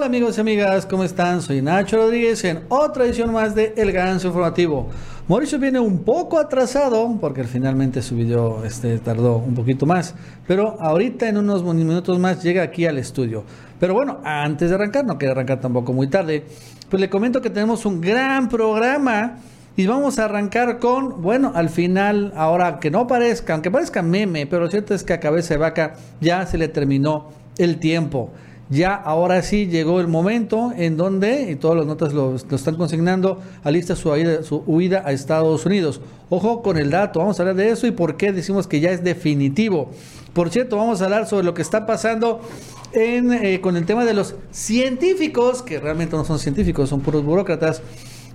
Hola amigos y amigas, ¿cómo están? Soy Nacho Rodríguez en otra edición más de El Ganso Informativo. Mauricio viene un poco atrasado porque finalmente su video este, tardó un poquito más, pero ahorita en unos minutos más llega aquí al estudio. Pero bueno, antes de arrancar, no quiero arrancar tampoco muy tarde, pues le comento que tenemos un gran programa y vamos a arrancar con, bueno, al final, ahora que no parezca, aunque parezca meme, pero lo cierto es que a cabeza de vaca ya se le terminó el tiempo ya ahora sí llegó el momento en donde, y todas las notas lo, están consignando, alista su huida, su huida a Estados Unidos. Ojo con el dato, vamos a hablar de eso y por qué decimos que ya es definitivo. Por cierto, vamos a hablar sobre lo que está pasando en, eh, con el tema de los científicos, que realmente no son científicos, son puros burócratas,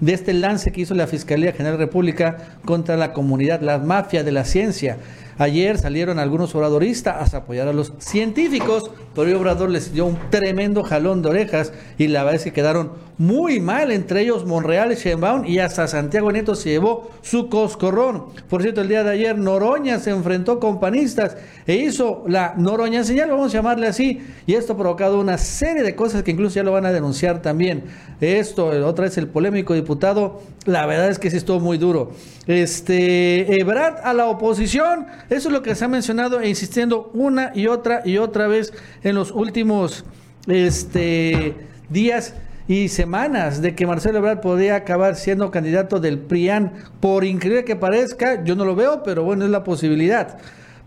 de este lance que hizo la Fiscalía General República contra la comunidad, la mafia de la ciencia. Ayer salieron algunos obradoristas a apoyar a los científicos, pero el Obrador les dio un tremendo jalón de orejas y la verdad es que quedaron muy mal, entre ellos Monreal, Sheinbaum y hasta Santiago Nieto se llevó su coscorrón. Por cierto, el día de ayer Noroña se enfrentó con panistas e hizo la Noroña señal, vamos a llamarle así, y esto ha provocado una serie de cosas que incluso ya lo van a denunciar también. Esto, otra vez el polémico diputado, la verdad es que sí estuvo muy duro. Este, Ebrard a la oposición, eso es lo que se ha mencionado e insistiendo una y otra y otra vez en los últimos este, días y semanas de que Marcelo Ebrard podría acabar siendo candidato del PRIAN. Por increíble que parezca, yo no lo veo, pero bueno, es la posibilidad.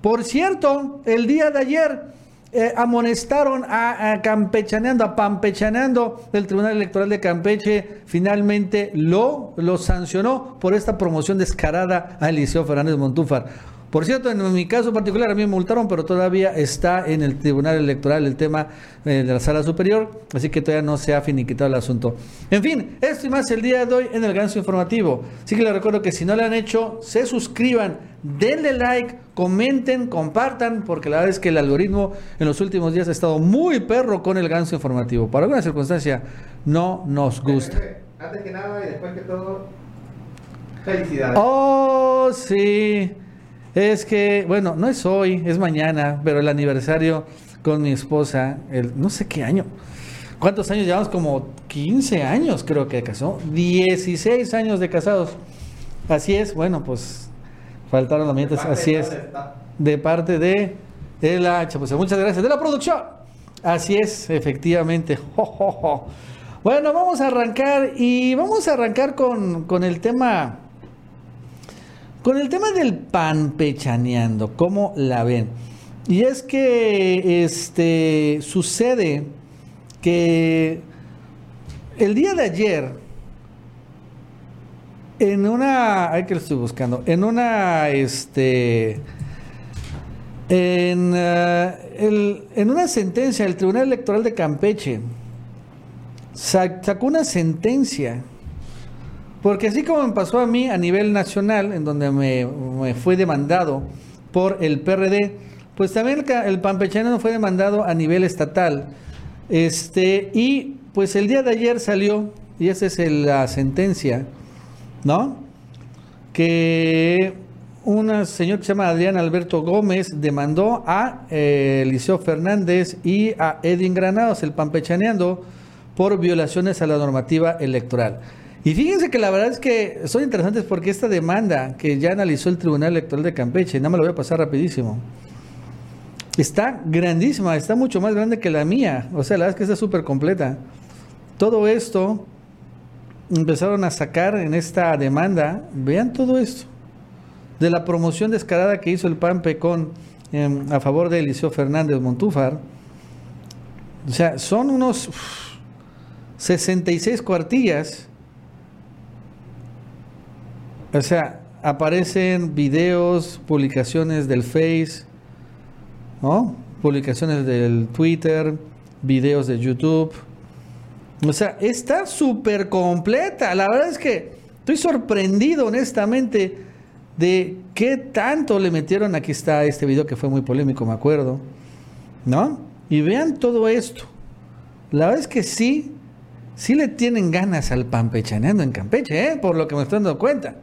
Por cierto, el día de ayer eh, amonestaron a, campechaneando, a pampechaneando el Tribunal Electoral de Campeche, finalmente lo, lo sancionó por esta promoción descarada a Eliseo Fernández Montúfar. Por cierto, en mi caso particular a mí me multaron, pero todavía está en el Tribunal Electoral el tema eh, de la Sala Superior, así que todavía no se ha finiquitado el asunto. En fin, esto y más el día de hoy en el Ganso Informativo. Así que les recuerdo que si no lo han hecho, se suscriban, denle like, comenten, compartan, porque la verdad es que el algoritmo en los últimos días ha estado muy perro con el Ganso Informativo. Por alguna circunstancia no nos gusta. Antes que nada y después que todo, felicidades. Oh, sí. Es que, bueno, no es hoy, es mañana, pero el aniversario con mi esposa, el no sé qué año. ¿Cuántos años llevamos? Como 15 años creo que casó. 16 años de casados. Así es, bueno, pues faltaron las mientes, así es. De parte de, de la pues muchas gracias, de la producción. Así es, efectivamente. Bueno, vamos a arrancar y vamos a arrancar con, con el tema con el tema del pan pechaneando, ¿cómo la ven? Y es que este sucede que el día de ayer en una ay que lo estoy buscando en una este en, eh, en una sentencia del Tribunal Electoral de Campeche sacó una sentencia porque así como me pasó a mí a nivel nacional, en donde me, fue demandado por el PRD, pues también el, el no fue demandado a nivel estatal. Este, y pues el día de ayer salió, y esa es la sentencia, ¿no? Que un señor que se llama Adrián Alberto Gómez demandó a eh, Eliseo Fernández y a Edwin Granados, el pampechaneando, por violaciones a la normativa electoral. Y fíjense que la verdad es que son interesantes porque esta demanda que ya analizó el Tribunal Electoral de Campeche, nada más lo voy a pasar rapidísimo, está grandísima, está mucho más grande que la mía. O sea, la verdad es que está súper completa. Todo esto empezaron a sacar en esta demanda, vean todo esto, de la promoción descarada que hizo el PAN PECON em, a favor de Eliseo Fernández Montúfar. O sea, son unos 66 cuartillas o sea, aparecen videos, publicaciones del Face, ¿no? Publicaciones del Twitter, videos de YouTube. O sea, está súper completa. La verdad es que estoy sorprendido, honestamente, de qué tanto le metieron. Aquí está este video que fue muy polémico, me acuerdo. ¿No? Y vean todo esto. La verdad es que sí, sí le tienen ganas al pampechaneando en Campeche, ¿eh? por lo que me estoy dando cuenta.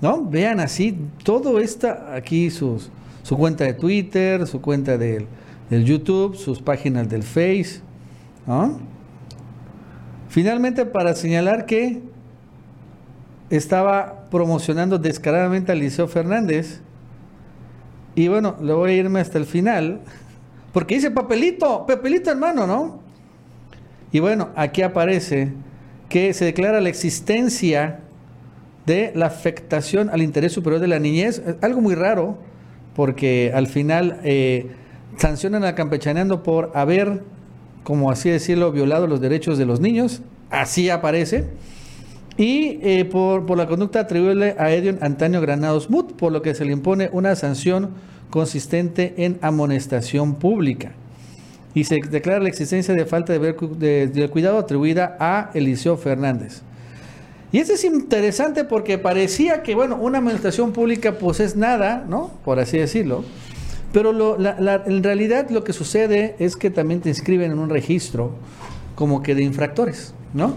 ¿No? Vean así, todo está aquí, sus, su cuenta de Twitter, su cuenta del, YouTube, sus páginas del Face, Finalmente, para señalar que estaba promocionando descaradamente a Liceo Fernández, y bueno, le voy a irme hasta el final, porque dice papelito, papelito hermano, ¿no? Y bueno, aquí aparece que se declara la existencia de la afectación al interés superior de la niñez, algo muy raro, porque al final eh, sancionan a Campechaneando por haber, como así decirlo, violado los derechos de los niños, así aparece, y eh, por, por, la conducta atribuible a Edion Antonio Granados Mut, por lo que se le impone una sanción consistente en amonestación pública. Y se declara la existencia de falta de, de cuidado atribuida a Eliseo Fernández. Y eso es interesante porque parecía que, bueno, una administración pública pues es nada, ¿no? Por así decirlo. Pero en realidad lo que sucede es que también te inscriben en un registro como que de infractores, ¿no?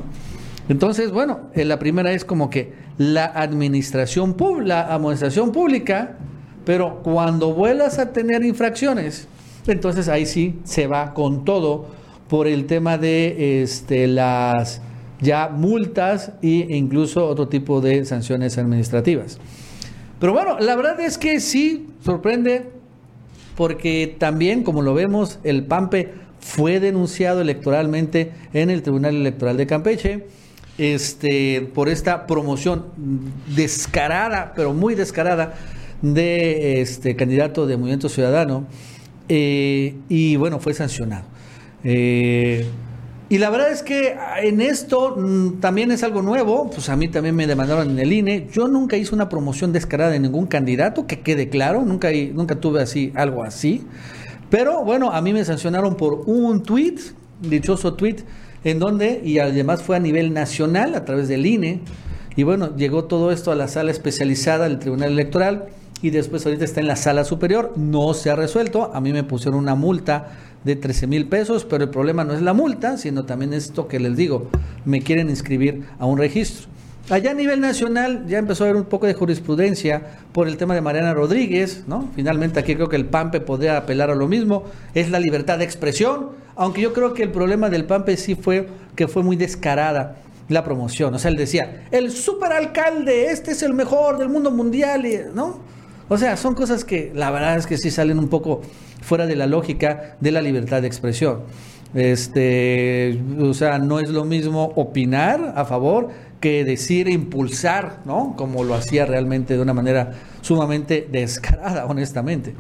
Entonces, bueno, eh, la primera es como que la administración la administración pública, pero cuando vuelas a tener infracciones, entonces ahí sí se va con todo por el tema de este, las ya multas e incluso otro tipo de sanciones administrativas. Pero bueno, la verdad es que sí sorprende porque también, como lo vemos, el PAMPE fue denunciado electoralmente en el Tribunal Electoral de Campeche este, por esta promoción descarada, pero muy descarada, de este candidato de Movimiento Ciudadano. Eh, y bueno, fue sancionado. Eh, y la verdad es que en esto mm, también es algo nuevo, pues a mí también me demandaron en el INE. Yo nunca hice una promoción descarada de ningún candidato, que quede claro, nunca, nunca tuve así algo así. Pero bueno, a mí me sancionaron por un tweet, dichoso tweet, en donde, y además fue a nivel nacional, a través del INE, y bueno, llegó todo esto a la sala especializada del Tribunal Electoral, y después ahorita está en la sala superior, no se ha resuelto, a mí me pusieron una multa de 13 mil pesos, pero el problema no es la multa, sino también esto que les digo, me quieren inscribir a un registro. Allá a nivel nacional ya empezó a haber un poco de jurisprudencia por el tema de Mariana Rodríguez, ¿no? Finalmente aquí creo que el PAMPE podría apelar a lo mismo, es la libertad de expresión, aunque yo creo que el problema del PAMPE sí fue que fue muy descarada la promoción, o sea, él decía, el superalcalde, este es el mejor del mundo mundial, ¿no? O sea, son cosas que la verdad es que sí salen un poco fuera de la lógica de la libertad de expresión. Este, o sea, no es lo mismo opinar a favor que decir impulsar, ¿no? Como lo hacía realmente de una manera sumamente descarada, honestamente.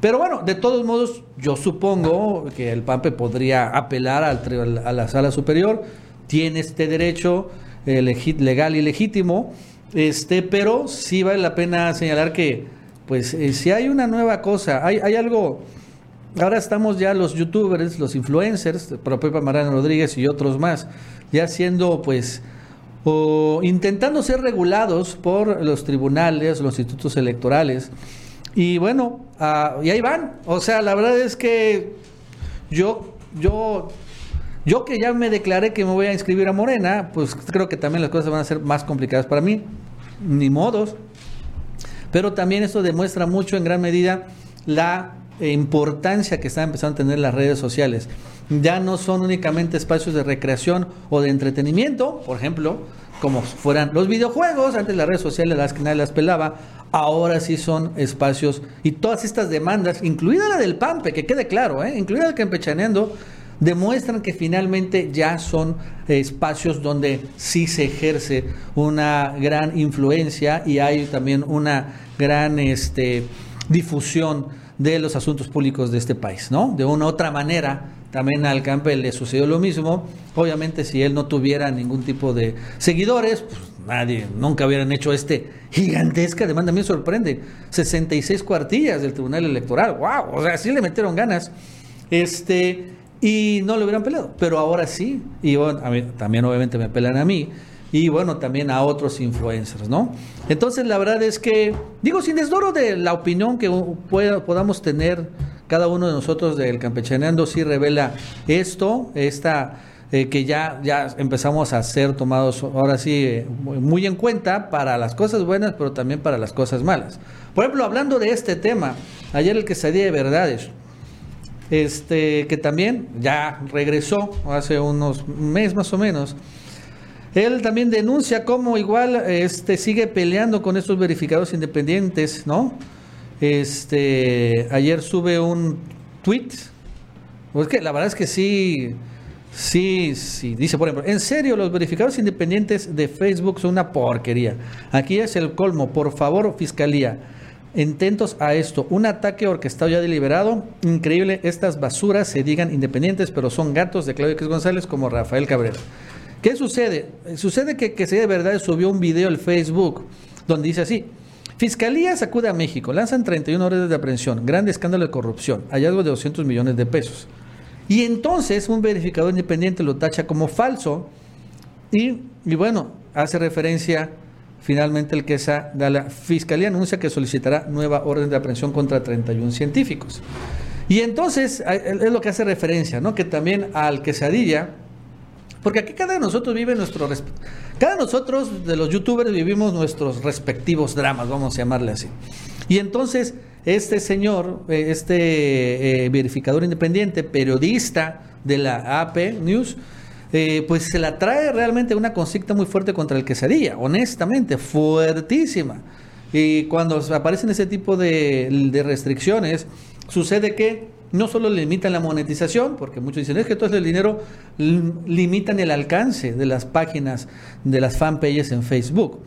Pero bueno, de todos modos, yo supongo que el PAMPE podría apelar a la sala superior, tiene este derecho eh, legal y legítimo, este, pero sí vale la pena señalar que, pues, eh, si hay una nueva cosa, hay algo Ahora estamos ya los youtubers, los influencers, propia Mariano Rodríguez y otros más, ya siendo pues o intentando ser regulados por los tribunales, los institutos electorales. Y bueno, ah, y ahí van. O sea, la verdad es que yo, yo, yo que ya me declaré que me voy a inscribir a Morena, pues creo que también las cosas van a ser más complicadas para mí. Ni modos. Pero también esto demuestra mucho en gran medida la importancia que están empezando a tener las redes sociales. Ya no son únicamente espacios de recreación o de entretenimiento, por ejemplo, como fueran los videojuegos, antes las redes sociales las que nadie las pelaba, ahora sí son espacios y todas estas demandas, incluida la del PAMPE, que quede claro, ¿eh? incluida el Campechaneando, demuestran que finalmente ya son espacios donde sí se ejerce una gran influencia y hay también una gran este, difusión de los asuntos públicos de este país, ¿no? De una u otra manera, también al Campbell le sucedió lo mismo. Obviamente, si él no tuviera ningún tipo de seguidores, pues nadie, nunca hubieran hecho este gigantesca demanda. A mí me sorprende. 66 cuartillas del Tribunal Electoral. ¡Wow! O sea, sí le metieron ganas. Este, y no lo hubieran peleado. Pero ahora sí. Y bueno, a mí, también obviamente me pelan a mí y bueno, también a otros influencers, ¿no? Entonces, la verdad es que, digo, sin desdoro de la opinión que podamos tener cada uno de nosotros del Campechaneando, sí revela esto, esta... Eh, que ya, ya empezamos a ser tomados ahora sí eh, muy en cuenta para las cosas buenas, pero también para las cosas malas. Por ejemplo, hablando de este tema, ayer el que salía de verdades, este, que también ya regresó hace unos meses más o menos. Él también denuncia cómo igual este, sigue peleando con estos verificados independientes, ¿no? Este, ayer sube un tweet. Pues que la verdad es que sí, sí, sí. Dice, por ejemplo, en serio, los verificados independientes de Facebook son una porquería. Aquí es el colmo. Por favor, fiscalía intentos a esto. Un ataque orquestado ya deliberado. Increíble, estas basuras se digan independientes, pero son gatos de Claudio X González como Rafael Cabrera. ¿Qué sucede? Sucede que, que de verdad subió un video al Facebook donde dice así. Fiscalía sacude a México, lanzan 31 órdenes de aprehensión, grande escándalo de corrupción, hallazgo de 200 millones de pesos. Y entonces un verificador independiente lo tacha como falso y, y bueno, hace referencia Finalmente, el QESA da la Fiscalía anuncia que solicitará nueva orden de aprehensión contra 31 científicos. Y entonces es lo que hace referencia, ¿no? Que también al quesadilla, porque aquí cada de nosotros vive nuestro cada de nosotros de los youtubers vivimos nuestros respectivos dramas, vamos a llamarle así. Y entonces este señor, eh, este eh, verificador independiente, periodista de la AP News, eh, pues se la trae realmente una consigna muy fuerte contra el quesadilla, honestamente, fuertísima. Y cuando aparecen ese tipo de, restricciones, sucede que no solo limitan la monetización, porque muchos dicen es que todo el dinero limitan el alcance de las páginas, de las fanpages en Facebook.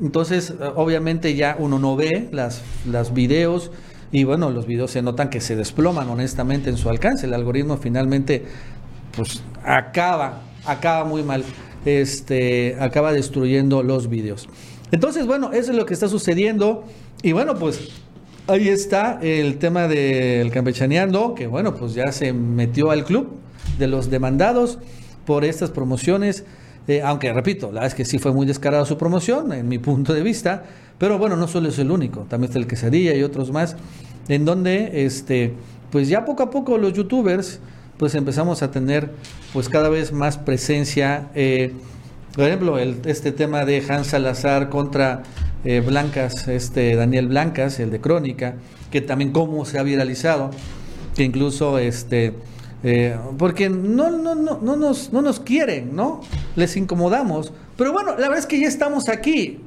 Entonces, obviamente ya uno no ve las, las videos y bueno, los videos se notan que se desploman honestamente en su alcance. El algoritmo finalmente pues acaba acaba muy mal, este, acaba destruyendo los vídeos. Entonces, bueno, eso es lo que está sucediendo. Y bueno, pues ahí está el tema del campechaneando, que bueno, pues ya se metió al club de los demandados por estas promociones. Eh, aunque repito, la verdad es que sí fue muy descarada su promoción, en mi punto de vista. Pero bueno, no solo es el único, también está el Quesadilla y otros más, en donde este, pues ya poco a poco los youtubers pues empezamos a tener pues cada vez más presencia. Eh, por ejemplo, el, este tema de Hans Salazar contra eh, Blancas, este Daniel Blancas, el de Crónica, que también cómo se ha viralizado, que incluso este eh, porque no, no, no, no, nos, no nos quieren, ¿no? Les incomodamos. Pero bueno, la verdad es que ya estamos aquí.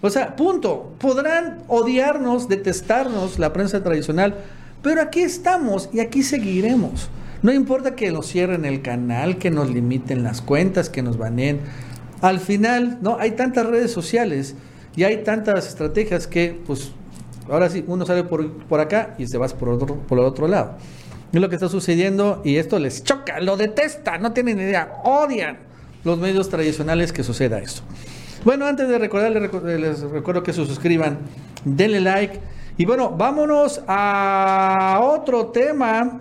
O sea, punto. Podrán odiarnos, detestarnos la prensa tradicional, pero aquí estamos y aquí seguiremos. No importa que nos cierren el canal, que nos limiten las cuentas, que nos baneen. Al final, no, hay tantas redes sociales y hay tantas estrategias que, pues, ahora sí, uno sale por, por acá y se va por, otro, por el otro lado. Es lo que está sucediendo y esto les choca, lo detesta, no tienen idea, odian los medios tradicionales que suceda esto. Bueno, antes de recordarles, les recuerdo que se suscriban, denle like y bueno, vámonos a otro tema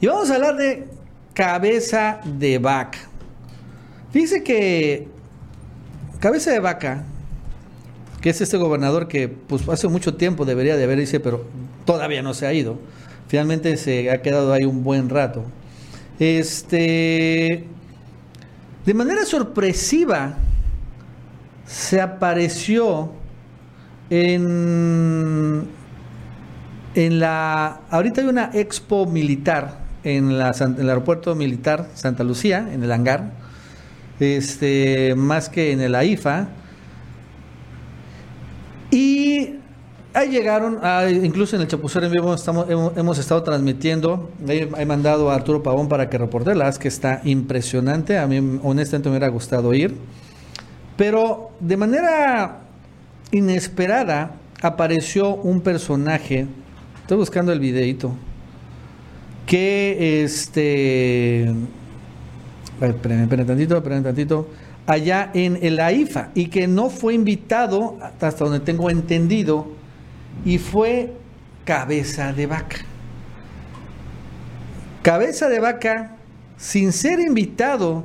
y vamos a hablar de cabeza de vaca. Dice que cabeza de vaca, que es este gobernador que pues hace mucho tiempo debería de haber irse, pero todavía no se ha ido. Finalmente se ha quedado ahí un buen rato. Este, de manera sorpresiva, se apareció en, en la, ahorita hay una expo militar en, el aeropuerto militar Santa Lucía, en el hangar, este, más que en el AIFA. Y ahí llegaron, incluso en el Chapucero en vivo estamos, hemos, estado transmitiendo, he, mandado a Arturo Pavón para que reporte, la que está impresionante, a mí honestamente me hubiera gustado ir, pero de manera inesperada apareció un personaje, estoy buscando el videito, que este esperen, tantito, esperen tantito, allá en el AIFA y que no fue invitado, hasta donde tengo entendido, y fue cabeza de vaca. Cabeza de vaca, sin ser invitado,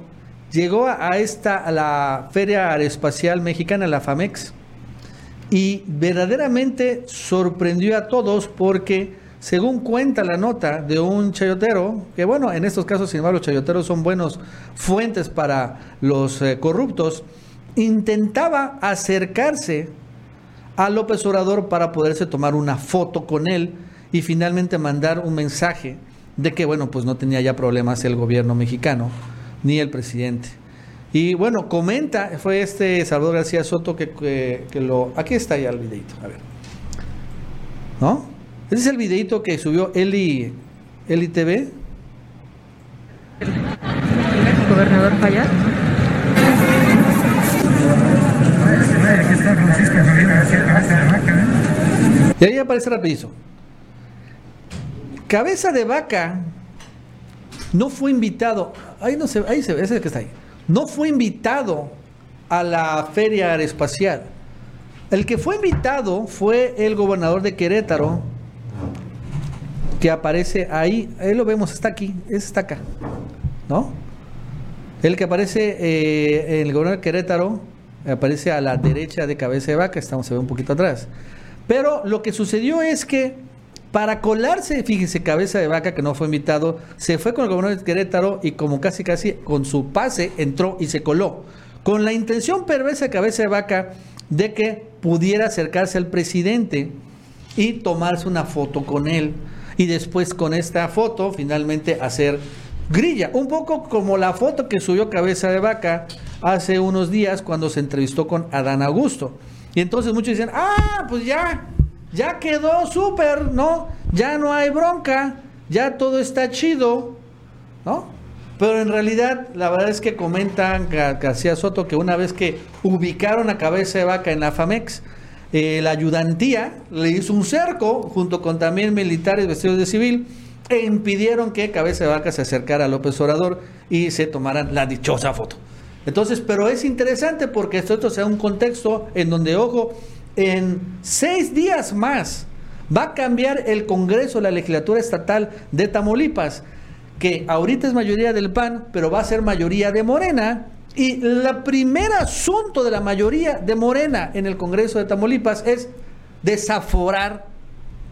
llegó a esta, a la Feria Aeroespacial Mexicana, la FAMEX, y verdaderamente sorprendió a todos porque según cuenta la nota de un chayotero, que bueno, en estos casos, sin embargo, los chayoteros son buenos fuentes para los eh, corruptos, intentaba acercarse a López Obrador para poderse tomar una foto con él y finalmente mandar un mensaje de que, bueno, pues no tenía ya problemas el gobierno mexicano ni el presidente. Y bueno, comenta, fue este Salvador García Soto que, que, lo... Aquí está ya el videito, a ver. ¿No? Ese es el videito que subió Eli, Eli TV. ¿El gobernador Fayad? Y ahí aparece rapidísimo. Cabeza de vaca no fue invitado, ahí no se, ahí se ve, ese es el que está ahí. No fue invitado a la feria aeroespacial. El que fue invitado fue el gobernador de Querétaro, que aparece ahí, ahí lo vemos, está aquí, está acá, ¿no? El que aparece, eh, el gobernador de Querétaro, aparece a la derecha de cabeza de vaca, estamos se ve un poquito atrás. Pero lo que sucedió es que para colarse, fíjense, cabeza de vaca que no fue invitado, se fue con el gobernador de Querétaro y como casi casi con su pase entró y se coló. Con la intención perversa de cabeza de vaca de que pudiera acercarse al presidente y tomarse una foto con él. Y después con esta foto finalmente hacer grilla. Un poco como la foto que subió cabeza de vaca hace unos días cuando se entrevistó con Adán Augusto. Y entonces muchos dicen, ah, pues ya, ya quedó súper, ¿no? Ya no hay bronca, ya todo está chido, ¿no? Pero en realidad, la verdad es que comentan García Soto que una vez que ubicaron a cabeza de vaca en la FAMEX, eh, la ayudantía le hizo un cerco junto con también militares vestidos de civil e impidieron que cabeza de vaca se acercara a López Obrador y se tomaran la dichosa foto. Entonces, pero es interesante porque esto sea un contexto en donde, ojo, en seis días más va a cambiar el Congreso, la legislatura estatal de Tamaulipas, que ahorita es mayoría del PAN, pero va a ser mayoría de Morena. Y el primer asunto de la mayoría de Morena en el Congreso de Tamaulipas es desaforar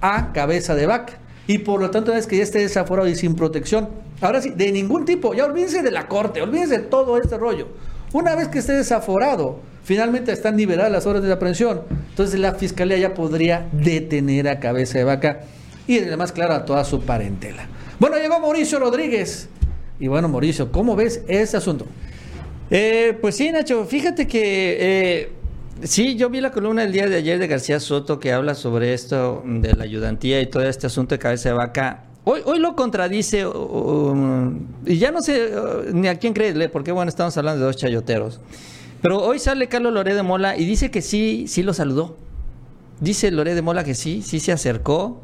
a cabeza de vaca. Y por lo tanto, es que ya esté desaforado y sin protección. Ahora sí, de ningún tipo, ya olvídense de la corte, olvídense de todo este rollo. Una vez que esté desaforado, Finalmente están liberadas las horas de aprehensión. Entonces la fiscalía ya podría detener a cabeza de vaca y además, claro, a toda su parentela. Bueno, llegó Mauricio Rodríguez. Y bueno, Mauricio, ¿cómo ves ese asunto? Eh, pues sí, Nacho, fíjate que eh, sí, yo vi la columna el día de ayer de García Soto que habla sobre esto de la ayudantía y todo este asunto de cabeza de vaca. Hoy, hoy lo contradice y ya no sé ni a quién creerle, porque bueno, estamos hablando de dos chayoteros. Pero hoy sale Carlos Loré de Mola y dice que sí, sí lo saludó. Dice Loré de Mola que sí, sí se acercó,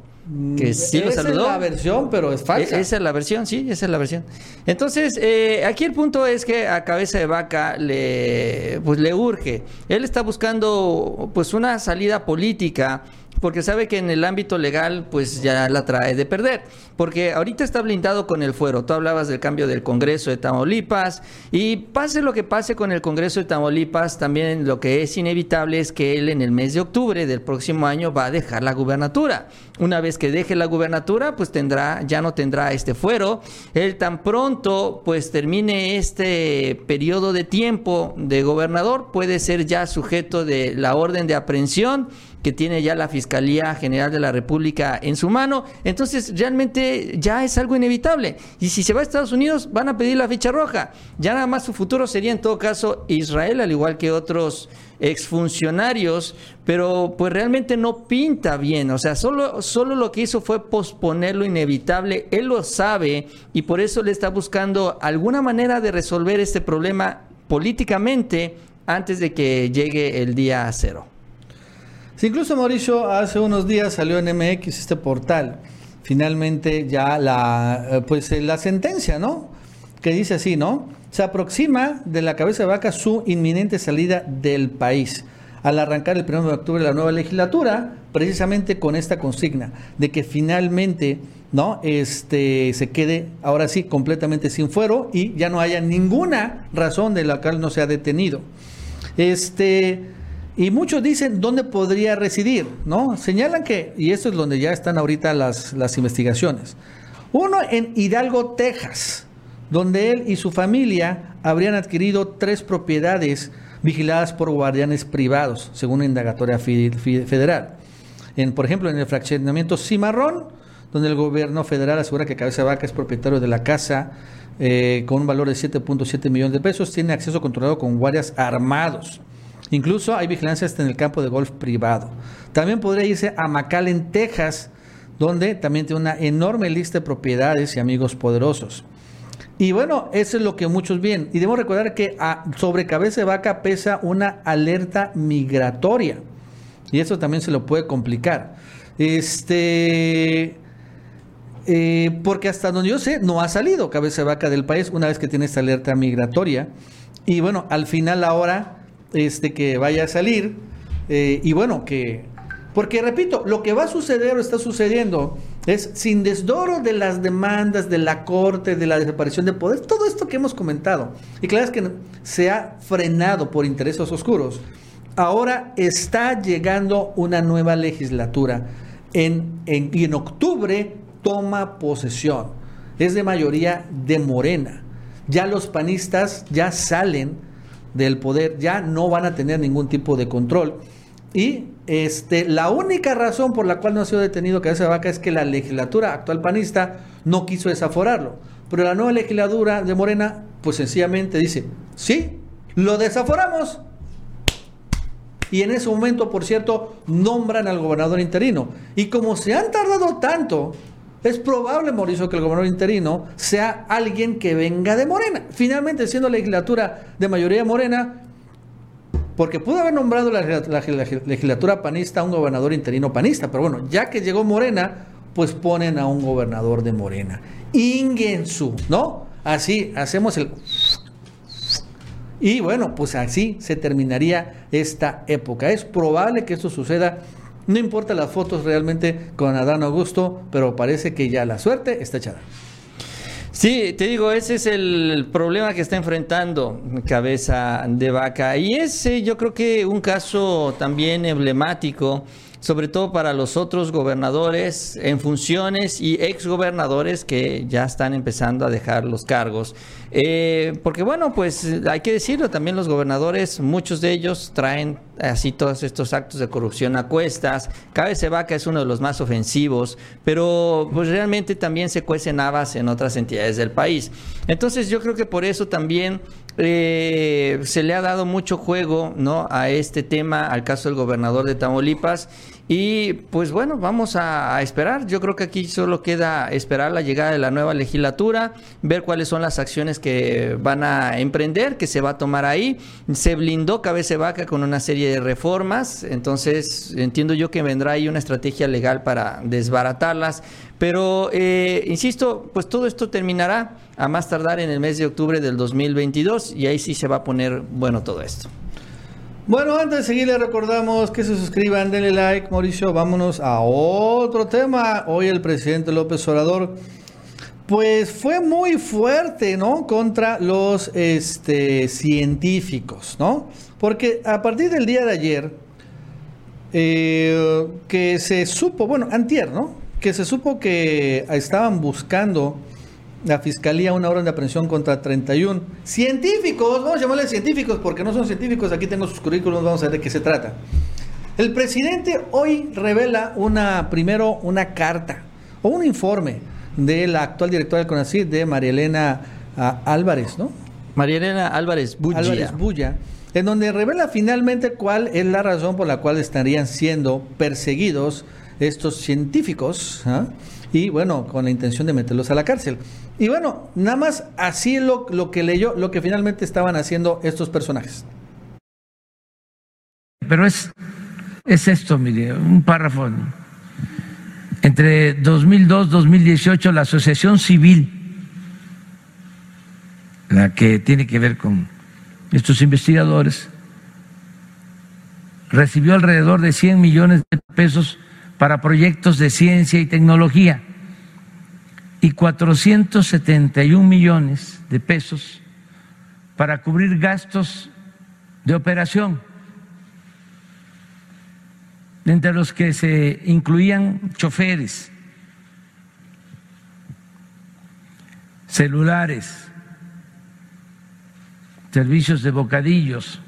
que mm, sí lo saludó. Esa es la versión, pero es falsa. E-, esa es la versión, sí, esa es la versión. Entonces, eh, aquí el punto es que a Cabeza de Vaca le, pues, le urge. Él está buscando pues una salida política porque sabe que en el ámbito legal pues ya la trae de perder, porque ahorita está blindado con el fuero. Tú hablabas del cambio del Congreso de Tamaulipas y pase lo que pase con el Congreso de Tamaulipas, también lo que es inevitable es que él en el mes de octubre del próximo año va a dejar la gubernatura. Una vez que deje la gubernatura, pues tendrá ya no tendrá este fuero. Él tan pronto pues termine este periodo de tiempo de gobernador puede ser ya sujeto de la orden de aprehensión que tiene ya la Fiscalía General de la República en su mano. Entonces, realmente ya es algo inevitable. Y si se va a Estados Unidos, van a pedir la ficha roja. Ya nada más su futuro sería en todo caso Israel, al igual que otros exfuncionarios, pero pues realmente no pinta bien, o sea, solo, solo lo que hizo fue posponer lo inevitable, él lo sabe y por eso le está buscando alguna manera de resolver este problema políticamente antes de que llegue el día cero. Si incluso Mauricio hace unos días salió en MX este portal, finalmente ya la, eh, pues, eh, la sentencia, ¿no? Que dice así, ¿no? Se aproxima de la cabeza de vaca su inminente salida del país al arrancar el 1 de octubre la nueva legislatura, precisamente con esta consigna de que finalmente no este se quede ahora sí completamente sin fuero y ya no haya ninguna razón de la cual no se ha detenido. Este y muchos dicen dónde podría residir, ¿no? Señalan que, y esto es donde ya están ahorita las, las investigaciones. Uno en Hidalgo, Texas, donde él y su familia habrían adquirido tres propiedades vigiladas por guardianes privados, según una indagatoria federal. En, por ejemplo, en el fraccionamiento Cimarrón, donde el gobierno federal asegura que Cabeza Vaca es propietario de la casa eh, con un valor de 7.7 millones de pesos, tiene acceso controlado con guardias armados. Incluso hay vigilancia hasta en el campo de golf privado. También podría irse a McAllen, Texas, donde también tiene una enorme lista de propiedades y amigos poderosos. Y bueno, eso es lo que muchos ven. Y debemos recordar que sobre cabeza de vaca pesa una alerta migratoria. Y eso también se lo puede complicar. Este. eh, porque hasta donde yo sé, no ha salido cabeza de vaca del país una vez que tiene esta alerta migratoria. Y bueno, al final ahora, este que vaya a salir, eh, y bueno, que porque repito, lo que va a suceder o está sucediendo es sin desdoro de las demandas de la corte, de la desaparición de poder, todo esto que hemos comentado. Y claro es que se ha frenado por intereses oscuros. Ahora está llegando una nueva legislatura y en octubre toma posesión. Es de mayoría de Morena. Ya los panistas ya salen del poder, ya no van a tener ningún tipo de control. Y este, la única razón por la cual no ha sido detenido Cabeza de Vaca es que la legislatura actual panista no quiso desaforarlo. Pero la nueva legislatura de Morena, pues sencillamente dice, sí, lo desaforamos. Y en ese momento, por cierto, nombran al gobernador interino. Y como se han tardado tanto, es probable, Mauricio, que el gobernador interino sea alguien que venga de Morena. Finalmente, siendo legislatura de mayoría morena, porque pudo haber nombrado la, la- la legislatura panista a un gobernador interino panista, pero bueno, ya que llegó Morena, pues ponen a un gobernador de Morena. Ingensu, ¿no? Así, hacemos el... Y bueno, pues así se terminaría esta época. Es probable que esto suceda, no importa las fotos realmente con Adán Augusto, pero parece que ya la suerte está echada. Sí, te digo, ese es el problema que está enfrentando Cabeza de Vaca. Y ese yo creo que un caso también emblemático, sobre todo para los otros gobernadores en funciones y exgobernadores que ya están empezando a dejar los cargos. Eh, porque bueno, pues hay que decirlo, también los gobernadores, muchos de ellos traen así todos estos actos de corrupción a cuestas. Cabeza Vaca es uno de los más ofensivos, pero pues realmente también se cuecen habas en otras entidades del país. Entonces yo creo que por eso también eh, se le ha dado mucho juego ¿no? a este tema, al caso del gobernador de Tamaulipas. Y pues bueno, vamos a, esperar. Yo creo que aquí solo queda esperar la llegada de la nueva legislatura, ver cuáles son las acciones que van a emprender, que se va a tomar ahí. Se blindó Cabeza Vaca con una serie de reformas, entonces entiendo yo que vendrá ahí una estrategia legal para desbaratarlas. Pero, eh, insisto, pues todo esto terminará a más tardar en el mes de octubre del 2022 y ahí sí se va a poner bueno todo esto. Bueno, antes de seguir, les recordamos que se suscriban, denle like, Mauricio. Vámonos a otro tema. Hoy el presidente López Obrador, pues fue muy fuerte, ¿no? Contra los este, científicos, ¿no? Porque a partir del día de ayer, eh, que se supo, bueno, antier, ¿no? Que se supo que estaban buscando la fiscalía una orden de aprehensión contra 31 científicos, vamos a llamarles científicos porque no son científicos, aquí tengo sus currículos, vamos a ver de qué se trata. El presidente hoy revela una, primero una carta o un informe de la actual directora del CONACYT, de María Elena ah, Álvarez, ¿no? María Elena Álvarez Bulla. Álvarez Bulla, en donde revela finalmente cuál es la razón por la cual estarían siendo perseguidos estos científicos ¿ah? y bueno, con la intención de meterlos a la cárcel. Y bueno, nada más así lo, lo que leyó, lo que finalmente estaban haciendo estos personajes. Pero es, es esto, mire, un párrafo. Entre 2002 y 2018, la Asociación Civil, la que tiene que ver con estos investigadores, recibió alrededor de 100 millones de pesos para proyectos de ciencia y tecnología y 471 millones de pesos para cubrir gastos de operación entre los que se incluían choferes, celulares, servicios de bocadillos,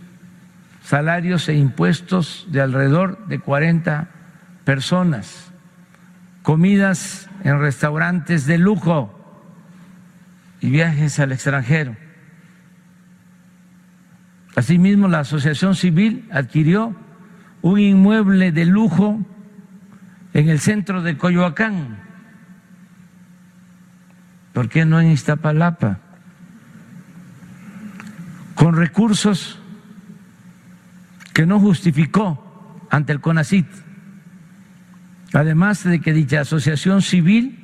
salarios e impuestos de alrededor de 40 personas, comidas en restaurantes de lujo y viajes al extranjero. Asimismo, la Asociación Civil adquirió un inmueble de lujo en el centro de Coyoacán. ¿Por qué no en Iztapalapa? Con recursos que no justificó ante el CONACIT. Además de que dicha asociación civil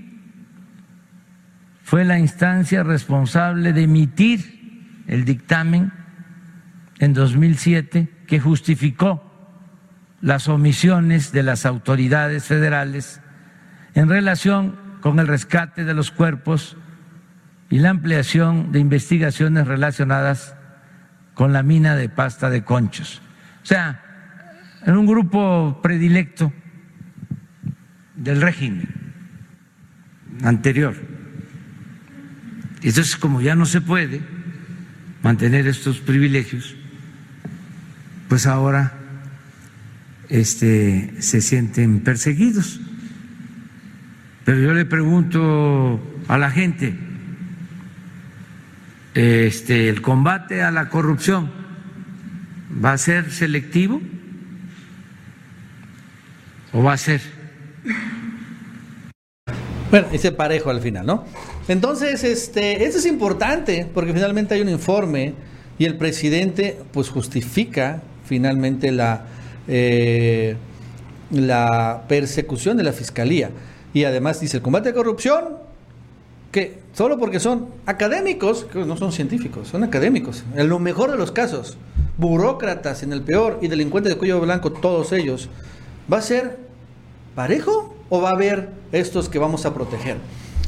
fue la instancia responsable de emitir el dictamen en 2007 que justificó las omisiones de las autoridades federales en relación con el rescate de los cuerpos y la ampliación de investigaciones relacionadas con la mina de pasta de conchos. O sea, en un grupo predilecto del régimen anterior. Entonces, como ya no se puede mantener estos privilegios, pues ahora este, se sienten perseguidos. Pero yo le pregunto a la gente, este, el combate a la corrupción va a ser selectivo o va a ser Bueno, ese parejo al final, ¿no? Entonces, este, esto es importante porque finalmente hay un informe y el presidente pues justifica finalmente la, eh, la persecución de la fiscalía. Y además dice el combate a corrupción, que solo porque son académicos, que no son científicos, son académicos, en lo mejor de los casos, burócratas en el peor y delincuentes de cuello blanco, todos ellos, va a ser parejo o va a haber estos que vamos a proteger.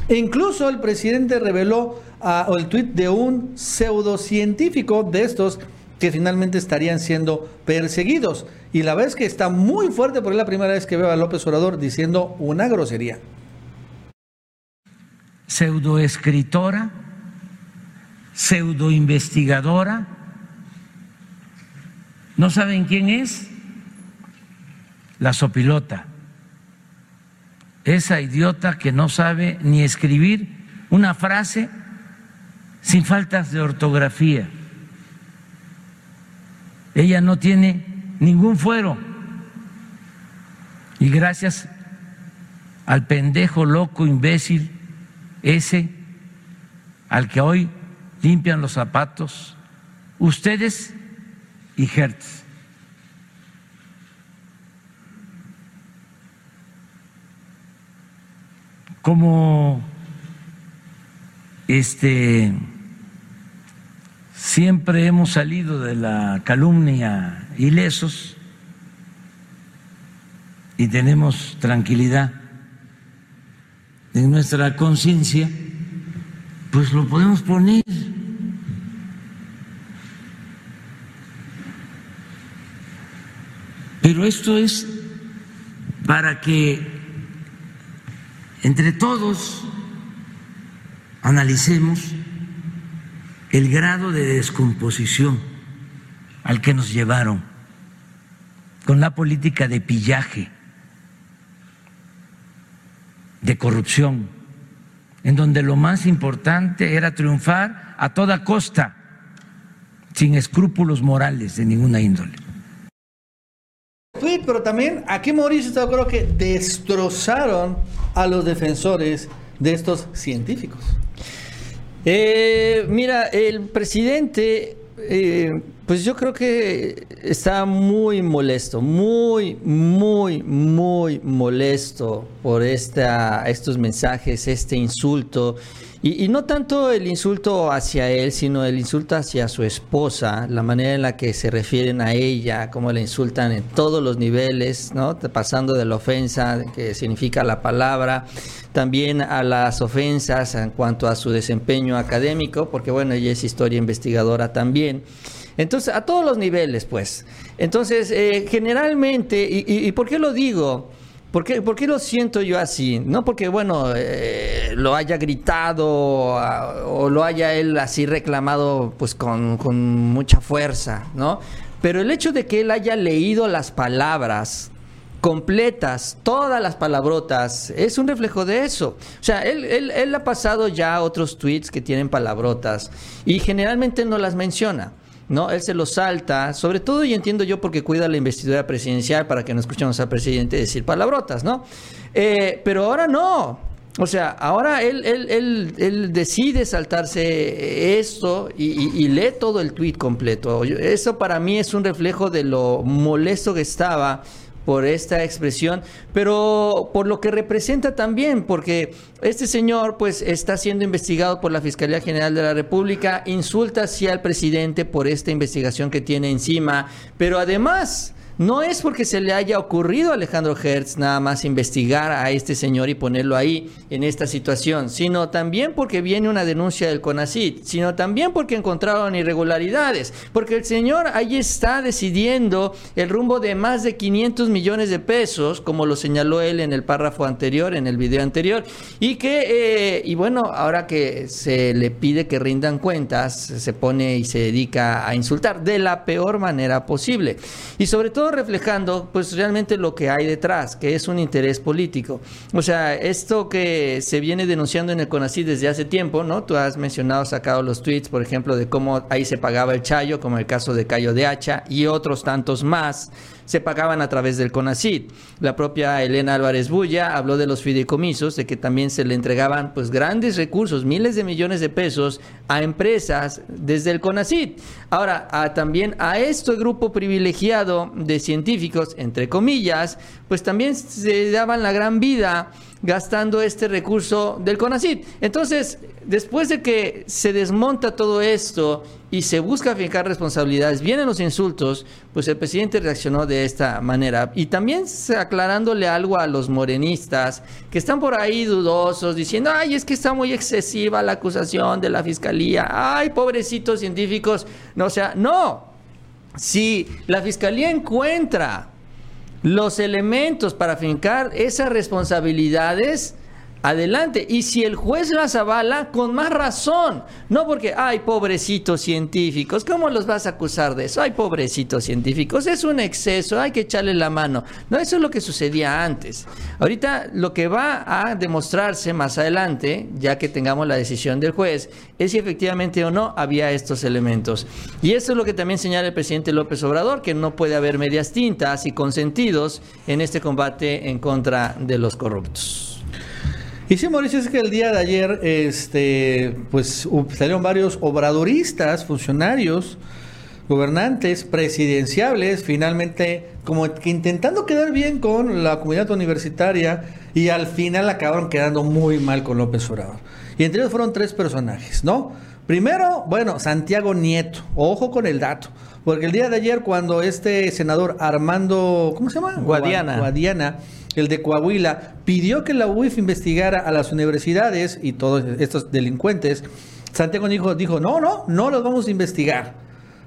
E incluso el presidente reveló ah, el tuit de un pseudocientífico de estos que finalmente estarían siendo perseguidos. Y la verdad es que está muy fuerte porque es la primera vez que veo a López Obrador diciendo una grosería. pseudoescritora, pseudoinvestigadora. ¿No saben quién es? La sopilota. Esa idiota que no sabe ni escribir una frase sin faltas de ortografía. Ella no tiene ningún fuero. Y gracias al pendejo, loco, imbécil, ese al que hoy limpian los zapatos, ustedes y Hertz. Como este siempre hemos salido de la calumnia ilesos y tenemos tranquilidad en nuestra conciencia, pues lo podemos poner. Pero esto es para que entre todos analicemos el grado de descomposición al que nos llevaron con la política de pillaje, de corrupción, en donde lo más importante era triunfar a toda costa, sin escrúpulos morales de ninguna índole. Pero también aquí Mauricio está acuerdo que destrozaron a los defensores de estos científicos. Eh, mira, el presidente, eh, pues yo creo que está muy molesto, muy, muy, muy molesto por esta, estos mensajes, este insulto. Y, y no tanto el insulto hacia él, sino el insulto hacia su esposa, la manera en la que se refieren a ella, cómo la insultan en todos los niveles, ¿no? Pasando de la ofensa, que significa la palabra, también a las ofensas en cuanto a su desempeño académico, porque bueno, ella es historia investigadora también. Entonces, a todos los niveles, pues. Entonces, eh, generalmente, y, y, y por qué lo digo? ¿Por qué, ¿Por qué, lo siento yo así? No porque, bueno, eh, lo haya gritado a, o lo haya él así reclamado pues con, con, mucha fuerza, ¿no? Pero el hecho de que él haya leído las palabras completas, todas las palabrotas, es un reflejo de eso. O sea, él, él, él ha pasado ya otros tweets que tienen palabrotas y generalmente no las menciona. ¿No? Él se lo salta, sobre todo, y entiendo yo porque cuida la investidura presidencial para que no escuchemos al presidente decir palabrotas, ¿no? Eh, pero ahora no. O sea, ahora él, él, él, él decide saltarse esto y, y- lee todo el tweet completo. Eso para mí es un reflejo de lo molesto que estaba por esta expresión, pero por lo que representa también, porque este señor pues está siendo investigado por la Fiscalía General de la República, insulta así al presidente por esta investigación que tiene encima, pero además no es porque se le haya ocurrido a Alejandro Hertz nada más investigar a este señor y ponerlo ahí en esta situación, sino también porque viene una denuncia del CONACIT, sino también porque encontraron irregularidades, porque el señor ahí está decidiendo el rumbo de más de 500 millones de pesos, como lo señaló él en el párrafo anterior, en el video anterior, y que, eh, y bueno, ahora que se le pide que rindan cuentas, se pone y se dedica a insultar de la peor manera posible. Y sobre todo reflejando, pues realmente lo que hay detrás, que es un interés político. O sea, esto que se viene denunciando en el CONACYT desde hace tiempo, ¿no? Tú has mencionado, sacado los tweets, por ejemplo, de cómo ahí se pagaba el chayo, como el caso de Cayo de Hacha, y otros tantos más se pagaban a través del CONACYT. La propia Elena Álvarez Bulla habló de los fideicomisos, de que también se le entregaban pues grandes recursos, miles de millones de pesos a empresas desde el CONACYT. Ahora, también a este grupo privilegiado de científicos, entre comillas, pues también se daban la gran vida gastando este recurso del CONACYT. Entonces, después de que se desmonta todo esto y se busca fijar responsabilidades, vienen los insultos, pues el presidente reaccionó de esta manera. Y también aclarándole algo a los morenistas que están por ahí dudosos, diciendo, ay, es que está muy excesiva la acusación de la fiscalía, ay, pobrecitos científicos. No, o sea, no. Si la fiscalía encuentra los elementos para fincar esas responsabilidades, adelante. Y si el juez las avala, con más razón. No porque, ay, pobrecitos científicos, ¿cómo los vas a acusar de eso? Ay, pobrecitos científicos, es un exceso, hay que echarle la mano. No, eso es lo que sucedía antes. Ahorita lo que va a demostrarse más adelante, ya que tengamos la decisión del juez, es si efectivamente o no había estos elementos. Y eso es lo que también señala el presidente López Obrador, que no puede haber medias tintas y consentidos en este combate en contra de los corruptos. Y sí, Mauricio, es que el día de ayer, este, pues salieron varios obradoristas, funcionarios, gobernantes, presidenciables, finalmente, como que intentando quedar bien con la comunidad universitaria y al final acabaron quedando muy mal con López Obrador. Y entre ellos fueron tres personajes, ¿no? Primero, bueno, Santiago Nieto, ojo con el dato, porque el día de ayer cuando este senador Armando, ¿cómo se llama? Guadiana. Guad- Diana, el de Coahuila, pidió que la UIF investigara a las universidades y todos estos delincuentes. Santiago dijo, dijo, no, no, no los vamos a investigar.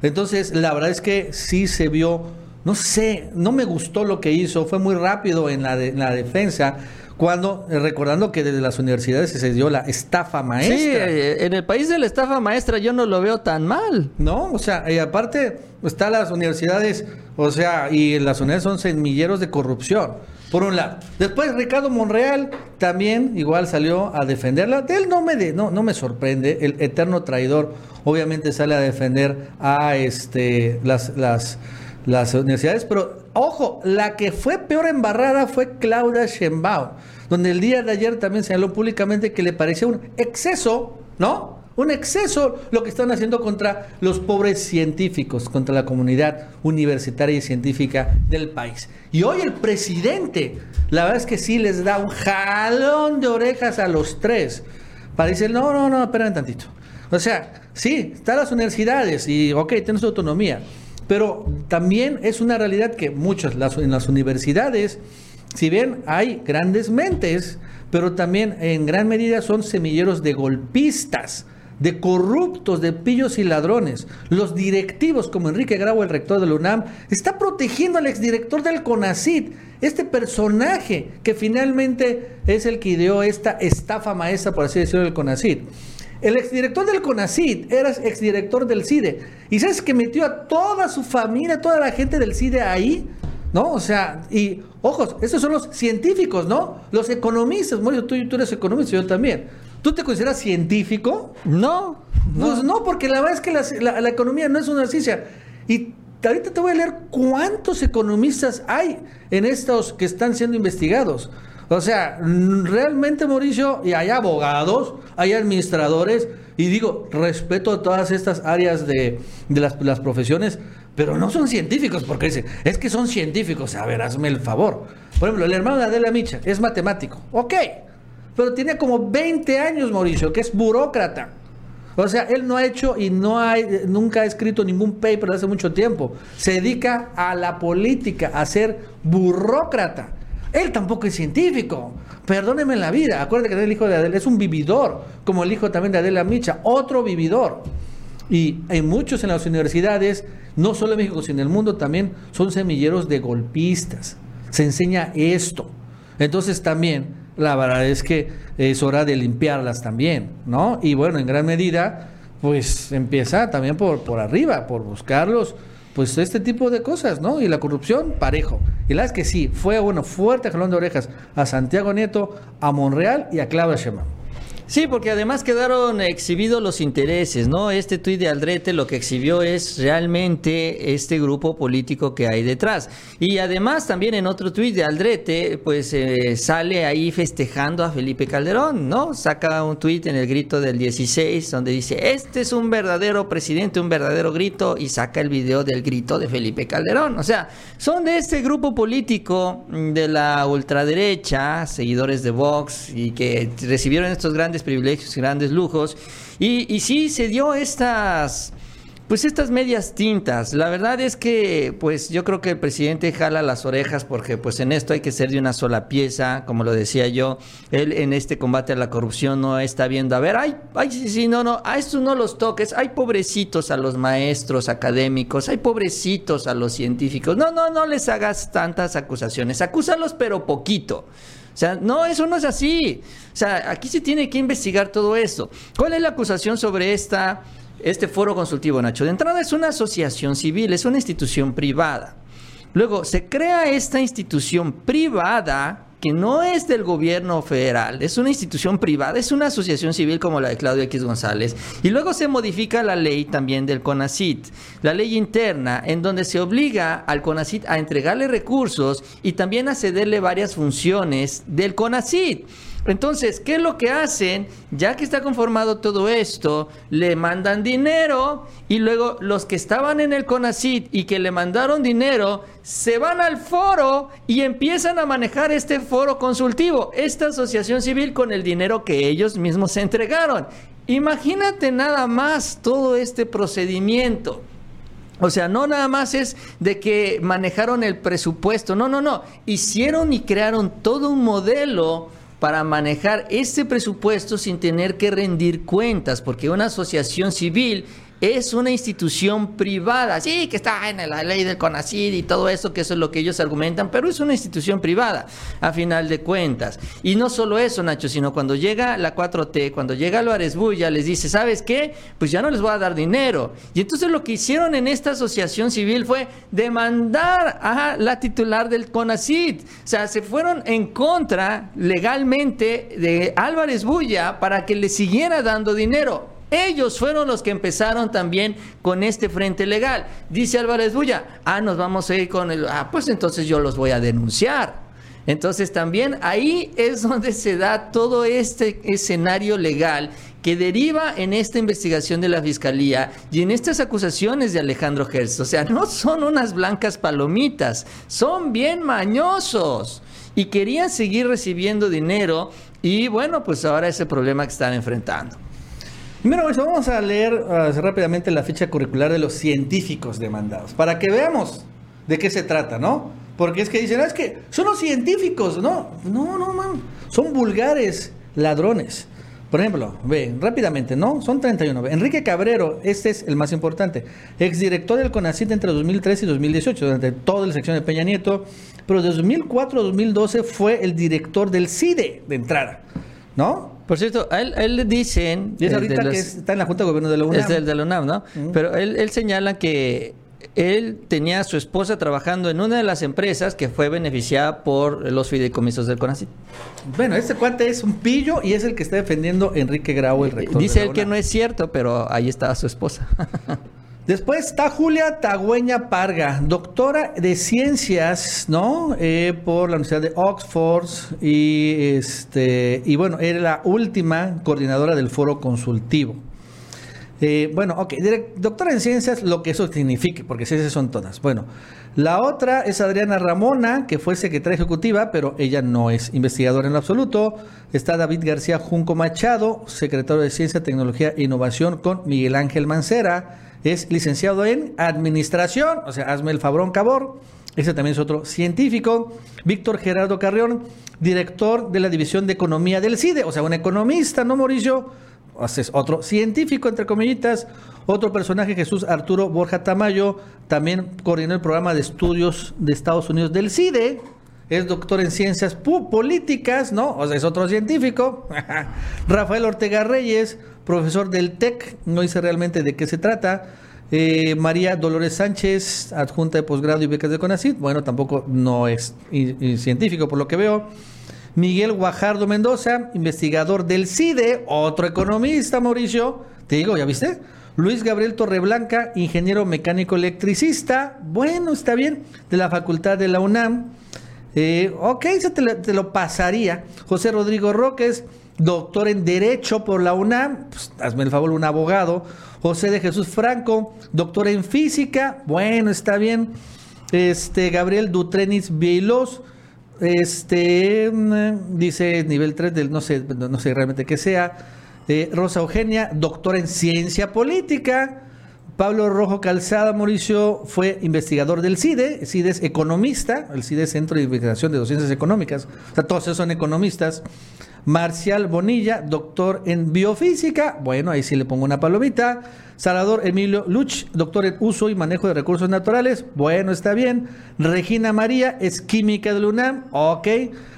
Entonces, la verdad es que sí se vio, no sé, no me gustó lo que hizo, fue muy rápido en la, de- en la defensa, cuando, recordando que desde las universidades se dio la estafa Sí, maestra. eh, en el país de la estafa maestra yo no lo veo tan mal. No, o sea, y aparte están las universidades, o sea, y las universidades son semilleros de corrupción, por un lado. Después Ricardo Monreal también igual salió a defenderla. De él no me de- no, no me sorprende, el eterno traidor obviamente sale a defender a este las las las universidades, pero ojo, la que fue peor embarrada fue Claudia Sheinbaum, donde el día de ayer también señaló públicamente que le parecía un exceso, ¿no? Un exceso lo que están haciendo contra los pobres científicos, contra la comunidad universitaria y científica del país. Y hoy el presidente, la verdad es que sí les da un jalón de orejas a los tres. Para decir, no, no, no, esperen tantito. O sea, sí, están las universidades y, ok, tienen su autonomía. Pero también es una realidad que muchas, en las universidades, si bien hay grandes mentes, pero también en gran medida son semilleros de golpistas, de corruptos, de pillos y ladrones. Los directivos, como Enrique Grau, el rector de la UNAM, está protegiendo al exdirector del CONACIT, este personaje que finalmente es el que ideó esta estafa maestra, por así decirlo, del CONACIT. El exdirector del CONACIT era exdirector del CIDE. ¿Y sabes que metió a toda su familia, toda la gente del CIDE ahí? ¿no? O sea, y ojos, esos son los científicos, ¿no? Los economistas, Mauricio, tú, tú eres economista, yo también. ¿Tú te consideras científico? No, Pues no, porque la verdad es que la, la- la economía no es una ciencia. Y ahorita te voy a leer cuántos economistas hay en estos que están siendo investigados. O sea, realmente, Mauricio, y hay abogados, hay administradores, y digo, respeto a todas estas áreas de, de las, las profesiones, pero no son científicos, porque dicen, es que son científicos. A ver, hazme el favor. Por ejemplo, el hermano de Adela Micha es matemático. Ok, pero tiene como 20 años, Mauricio, que es burócrata. O sea, él no ha hecho y no ha, nunca ha escrito ningún paper desde hace mucho tiempo. Se dedica a la política, a ser burócrata. Él tampoco es científico. Perdóneme la vida. Acuérdate que el hijo de Adela es un vividor, como el hijo también de Adela Micha, otro vividor. Y hay muchos en las universidades, no solo en México, sino en el mundo también, son semilleros de golpistas. Se enseña esto. Entonces también, la verdad es que es hora de limpiarlas también, ¿no? Y bueno, en gran medida, pues empieza también por, por arriba, por buscarlos, pues este tipo de cosas, ¿no? Y la corrupción, parejo. Y la es que sí, fue, bueno, fuerte jalón de orejas a Santiago Nieto, a Monreal y a Claudia Sheinbaum. Sí, porque además quedaron exhibidos los intereses, ¿no? Este tuit de Aldrete lo que exhibió es realmente este grupo político que hay detrás. Y además también en otro tuit de Aldrete, pues eh, sale ahí festejando a Felipe Calderón, ¿no? Saca un tuit en el grito del 16 donde dice, este es un verdadero presidente, un verdadero grito, y saca el video del grito de Felipe Calderón. O sea, son de este grupo político de la ultraderecha, seguidores de Vox, y que recibieron estos grandes privilegios, grandes lujos. Y, y sí se dio estas, pues estas medias tintas. La verdad es que, pues yo creo que el presidente jala las orejas porque, pues en esto hay que ser de una sola pieza, como lo decía yo. Él en este combate a la corrupción no está viendo, a ver, ay, ay, sí, sí, no, no, a estos no los toques. Hay pobrecitos a los maestros académicos, hay pobrecitos a los científicos. No, no, no les hagas tantas acusaciones. Acúsalos, pero poquito. O sea, no, eso no es así. O sea, aquí se tiene que investigar todo esto. ¿Cuál es la acusación sobre esta, este foro consultivo, Nacho? De entrada es una asociación civil, es una institución privada. Luego, se crea esta institución privada que no es del gobierno federal, es una institución privada, es una asociación civil como la de Claudio X González. Y luego se modifica la ley también del CONACIT, la ley interna, en donde se obliga al CONACIT a entregarle recursos y también a cederle varias funciones del CONACIT. Entonces, ¿qué es lo que hacen? Ya que está conformado todo esto, le mandan dinero y luego los que estaban en el CONACIT y que le mandaron dinero se van al foro y empiezan a manejar este foro consultivo, esta asociación civil con el dinero que ellos mismos se entregaron. Imagínate nada más todo este procedimiento. O sea, no nada más es de que manejaron el presupuesto, no, no, no, hicieron y crearon todo un modelo para manejar este presupuesto sin tener que rendir cuentas, porque una asociación civil es una institución privada, sí, que está en la ley del CONACID y todo eso, que eso es lo que ellos argumentan, pero es una institución privada, a final de cuentas. Y no solo eso, Nacho, sino cuando llega la 4T, cuando llega Álvarez Bulla, les dice, ¿sabes qué? Pues ya no les voy a dar dinero. Y entonces lo que hicieron en esta asociación civil fue demandar a la titular del CONACID. O sea, se fueron en contra legalmente de Álvarez Bulla para que le siguiera dando dinero. Ellos fueron los que empezaron también con este frente legal. Dice Álvarez Bulla, ah, nos vamos a ir con el... Ah, pues entonces yo los voy a denunciar. Entonces también ahí es donde se da todo este escenario legal que deriva en esta investigación de la Fiscalía y en estas acusaciones de Alejandro Gertz. O sea, no son unas blancas palomitas, son bien mañosos y querían seguir recibiendo dinero y bueno, pues ahora ese problema que están enfrentando. Mira, pues vamos a leer rápidamente la ficha curricular de los científicos demandados, para que veamos de qué se trata, ¿no? Porque es que dicen, ah, es que son los científicos, ¿no? No, no, man, son vulgares ladrones. Por ejemplo, ve, rápidamente, ¿no? Son 31. Enrique Cabrero, este es el más importante, exdirector del CONACYT entre 2013 y 2018, durante toda la sección de Peña Nieto, pero de 2004 a 2012 fue el director del CIDE de entrada, ¿no? Por cierto, a él, a él le dicen... Y es ahorita de los- que está en la Junta de Gobierno de la UNAM. Es el de la UNAM, ¿no? Pero él, él señala que él tenía a su esposa trabajando en una de las empresas que fue beneficiada por los fideicomisos del CONACYT. Bueno, este cuate es un pillo y es el que está defendiendo Enrique Grau, el rector. Dice él que no es cierto, pero ahí estaba su esposa. Después está Julia Tagüeña Parga, doctora de ciencias, ¿no? Eh, por la Universidad de Oxford y este y bueno, era la última coordinadora del foro consultivo. Eh, bueno, ok, doctora en ciencias, lo que eso signifique, porque ciencias son todas. Bueno, la otra es Adriana Ramona, que fue secretaria ejecutiva, pero ella no es investigadora en lo absoluto. Está David García Junco Machado, secretario de Ciencia, Tecnología e Innovación con Miguel Ángel Mancera. Es licenciado en Administración, o sea, hazme el fabrón cabor. Ese también es otro científico. Víctor Gerardo Carrión, director de la División de Economía del CIDE, o sea, un economista, ¿no, Mauricio? Es otro científico, entre comillitas. Otro personaje, Jesús Arturo Borja Tamayo, también coordinó el programa de estudios de Estados Unidos del CIDE. Es doctor en ciencias políticas, ¿no? O sea, es otro científico. Rafael Ortega Reyes, profesor del TEC, no dice realmente de qué se trata. Eh, María Dolores Sánchez, adjunta de posgrado y becas de CONACYT, bueno, tampoco no es científico por lo que veo. Miguel Guajardo Mendoza, investigador del CIDE, otro economista, Mauricio. Te digo, ¿ya viste? Luis Gabriel Torreblanca, ingeniero mecánico electricista. Bueno, está bien. De la Facultad de la UNAM. Eh, ok, se te, lo- pasaría. José Rodrigo Roques, doctor en Derecho por la UNAM. Pues, hazme el favor, un abogado. José de Jesús Franco, doctor en Física. Bueno, está bien. Este, Gabriel Dutrenis Veilos. Este mm, dice nivel 3 del no sé, no no sé realmente qué sea. Eh, Rosa Eugenia, doctora en ciencia política. Pablo Rojo Calzada Mauricio fue investigador del CIDE. El CIDE es economista, el CIDE es Centro de Investigación de Ciencias Económicas. O sea, todos esos son economistas. Marcial Bonilla, doctor en biofísica. Bueno, ahí sí le pongo una palomita. Salvador Emilio Luch, doctor en uso y manejo de recursos naturales. Bueno, está bien. Regina María es química de la UNAM. Ok.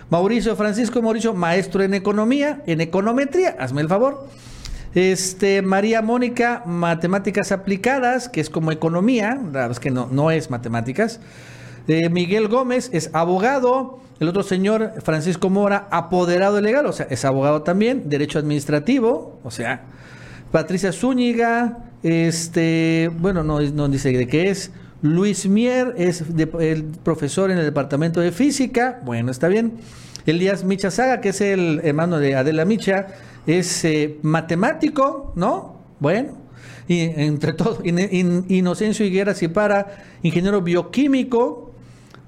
Mauricio Francisco Mauricio, maestro en economía, en econometría. Hazme el favor. Este, María Mónica, matemáticas aplicadas, que es como economía, la verdad es que no, no es matemáticas. Eh, Miguel Gómez es abogado. El otro señor, Francisco Mora, apoderado legal, o sea, es abogado también, derecho administrativo, o sea, Patricia Zúñiga, este, bueno, no, no dice de qué es. Luis Mier es el profesor en el departamento de física, bueno, está bien. Elías Micha Saga, que es el hermano de Adela Micha, es eh, matemático, ¿no? Bueno, y entre todo, In- In- Inocencio Higuera Cipara, ingeniero bioquímico,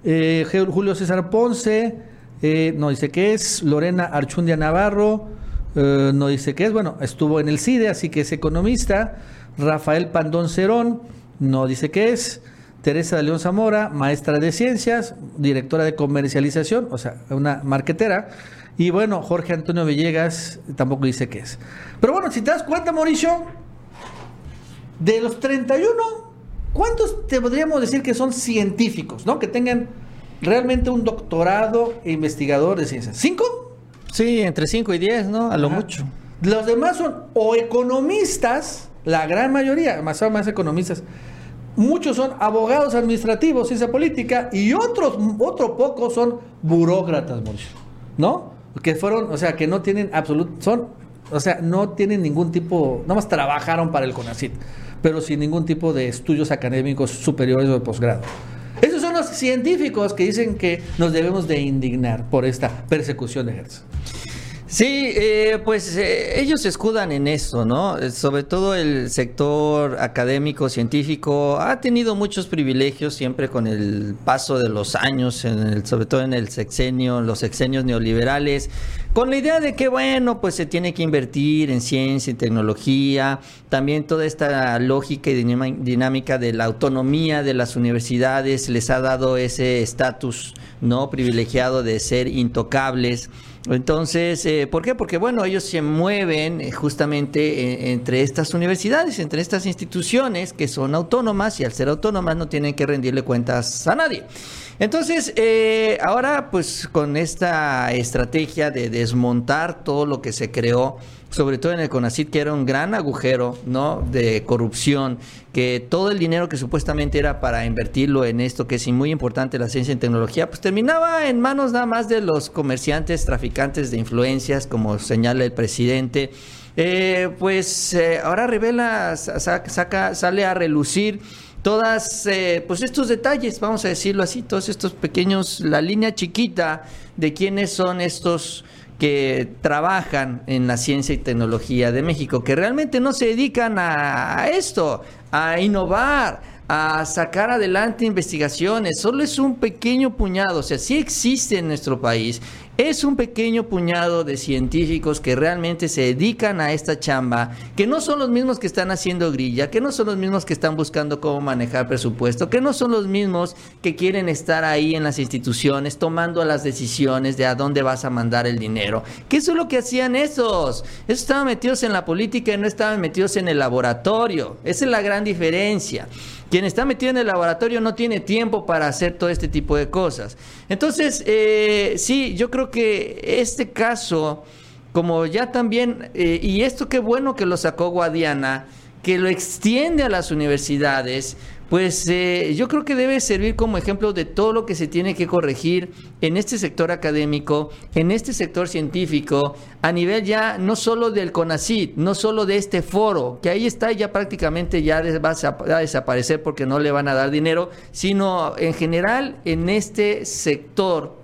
eh, Julio César Ponce, eh, no dice qué es, Lorena Archundia Navarro, eh, no dice qué es, bueno, estuvo en el CIDE, así que es economista, Rafael Pandón Cerón, no dice qué es, Teresa de León Zamora, maestra de ciencias, directora de comercialización, o sea, una marquetera, y bueno, Jorge Antonio Villegas tampoco dice qué es. Pero bueno, si te das cuenta, Mauricio, de los 31, ¿cuántos te podríamos decir que son científicos, ¿no? Que tengan realmente un doctorado e investigador de ciencias. ¿Cinco? Sí, entre 5 y 10, ¿no? A lo Ajá. mucho. Los demás son o economistas, la gran mayoría, más o más economistas. Muchos son abogados administrativos, ciencia política, y otros, otro poco son burócratas, Mauricio, ¿no? Que fueron, o sea, que no tienen absoluto, son, o sea, no tienen ningún tipo, nada más trabajaron para el CONACIT, pero sin ningún tipo de estudios académicos superiores o de posgrado. Esos son los científicos que dicen que nos debemos de indignar por esta persecución de Hertz. Sí, eh, pues eh, ellos escudan en eso, ¿no? Eh, Sobre todo el sector académico, científico, ha tenido muchos privilegios siempre con el paso de los años, en el- sobre todo en el sexenio, los sexenios neoliberales, con la idea de que, bueno, pues se tiene que invertir en ciencia y tecnología, también toda esta lógica y dinámica de la autonomía de las universidades les ha dado ese estatus, ¿no? Privilegiado de ser intocables. Entonces, eh, ¿por qué? Porque, bueno, ellos se mueven eh, justamente eh, entre estas universidades, entre estas instituciones que son autónomas y al ser autónomas no tienen que rendirle cuentas a nadie. Entonces, eh, ahora pues con esta estrategia de desmontar todo lo que se creó sobre todo en el CONACIT, que era un gran agujero, ¿no? De corrupción, que todo el dinero que supuestamente era para invertirlo en esto, que es muy importante, la ciencia y tecnología, pues terminaba en manos nada más de los comerciantes, traficantes de influencias, como señala el presidente. Eh, pues eh, ahora revela, sa- saca, sale a relucir todas eh, pues estos detalles, vamos a decirlo así, todos estos pequeños, la línea chiquita de quiénes son estos que trabajan en la ciencia y tecnología de México, que realmente no se dedican a, esto, a innovar, a sacar adelante investigaciones, solo es un pequeño puñado, o sea, sí existe en nuestro país, es un pequeño puñado de científicos que realmente se dedican a esta chamba, que no son los mismos que están haciendo grilla, que no son los mismos que están buscando cómo manejar presupuesto, que no son los mismos que quieren estar ahí en las instituciones tomando las decisiones de a dónde vas a mandar el dinero. Que es lo que hacían esos. Esos estaban metidos en la política y no estaban metidos en el laboratorio. Esa es la gran diferencia. Quien está metido en el laboratorio no tiene tiempo para hacer todo este tipo de cosas. Entonces, eh, sí, yo creo que este caso, como ya también, eh, y esto qué bueno que lo sacó Guadiana, que lo extiende a las universidades, pues eh, yo creo que debe servir como ejemplo de todo lo que se tiene que corregir en este sector académico, en este sector científico, a nivel ya no solo del CONACIT, no solo de este foro, que ahí está ya prácticamente ya va a desaparecer porque no le van a dar dinero, sino en general en este sector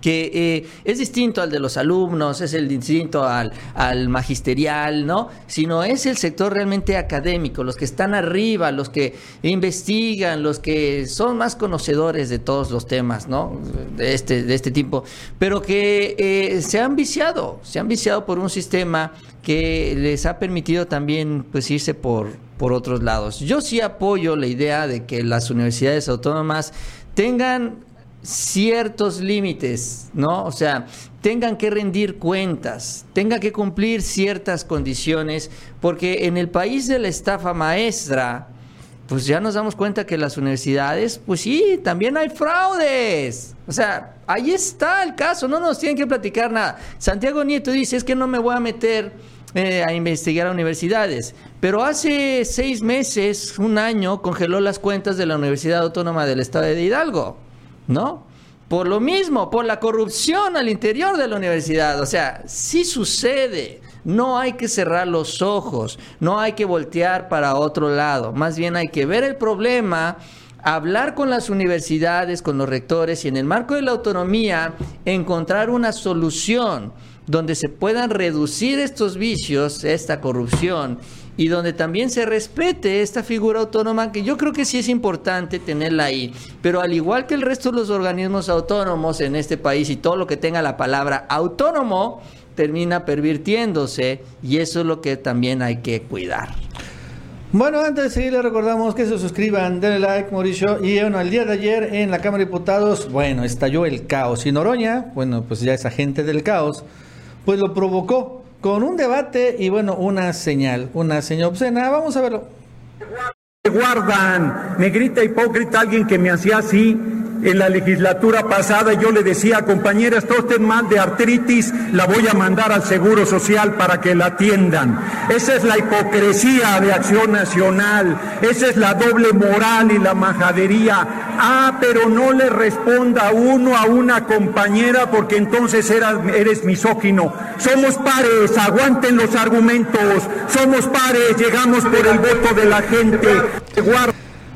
que eh, es distinto al de los alumnos, es el distinto al, al magisterial, ¿no? Sino es el sector realmente académico, los que están arriba, los que investigan, los que son más conocedores de todos los temas, ¿no? De este, de este tipo, pero que eh, se han viciado, se han viciado por un sistema que les ha permitido también pues irse por, por otros lados. Yo sí apoyo la idea de que las universidades autónomas tengan ciertos límites, ¿no? O sea, tengan que rendir cuentas, tengan que cumplir ciertas condiciones, porque en el país de la estafa maestra, pues ya nos damos cuenta que las universidades, pues sí, también hay fraudes. O sea, ahí está el caso, no nos tienen que platicar nada. Santiago Nieto dice, es que no me voy a meter eh, a investigar a universidades, pero hace seis meses, un año, congeló las cuentas de la Universidad Autónoma del Estado de Hidalgo. ¿No? Por lo mismo, por la corrupción al interior de la universidad. O sea, sí sucede. No hay que cerrar los ojos, no hay que voltear para otro lado. Más bien hay que ver el problema, hablar con las universidades, con los rectores y en el marco de la autonomía encontrar una solución donde se puedan reducir estos vicios, esta corrupción y donde también se respete esta figura autónoma que yo creo que sí es importante tenerla ahí, pero al igual que el resto de los organismos autónomos en este país y todo lo que tenga la palabra autónomo termina pervirtiéndose y eso es lo que también hay que cuidar. Bueno, antes de seguir, les recordamos que se suscriban, denle like, Mauricio. Y bueno, el día de ayer en la Cámara de Diputados, bueno, estalló el caos. Y Noroña, bueno, pues ya es agente del caos, pues lo provocó con un debate y bueno, una señal, una señal obscena. Vamos a verlo. guardan. Me grita hipócrita alguien que me hacía así en la legislatura pasada. Yo le decía, compañera, está usted mal de artritis, la voy a mandar al Seguro Social para que la atiendan. Esa es la hipocresía de Acción Nacional. Esa es la doble moral y la majadería. Ah, pero no le responda uno a una compañera porque entonces era- eres misógino. Somos pares, aguanten los argumentos. Somos pares, llegamos por el voto de la gente.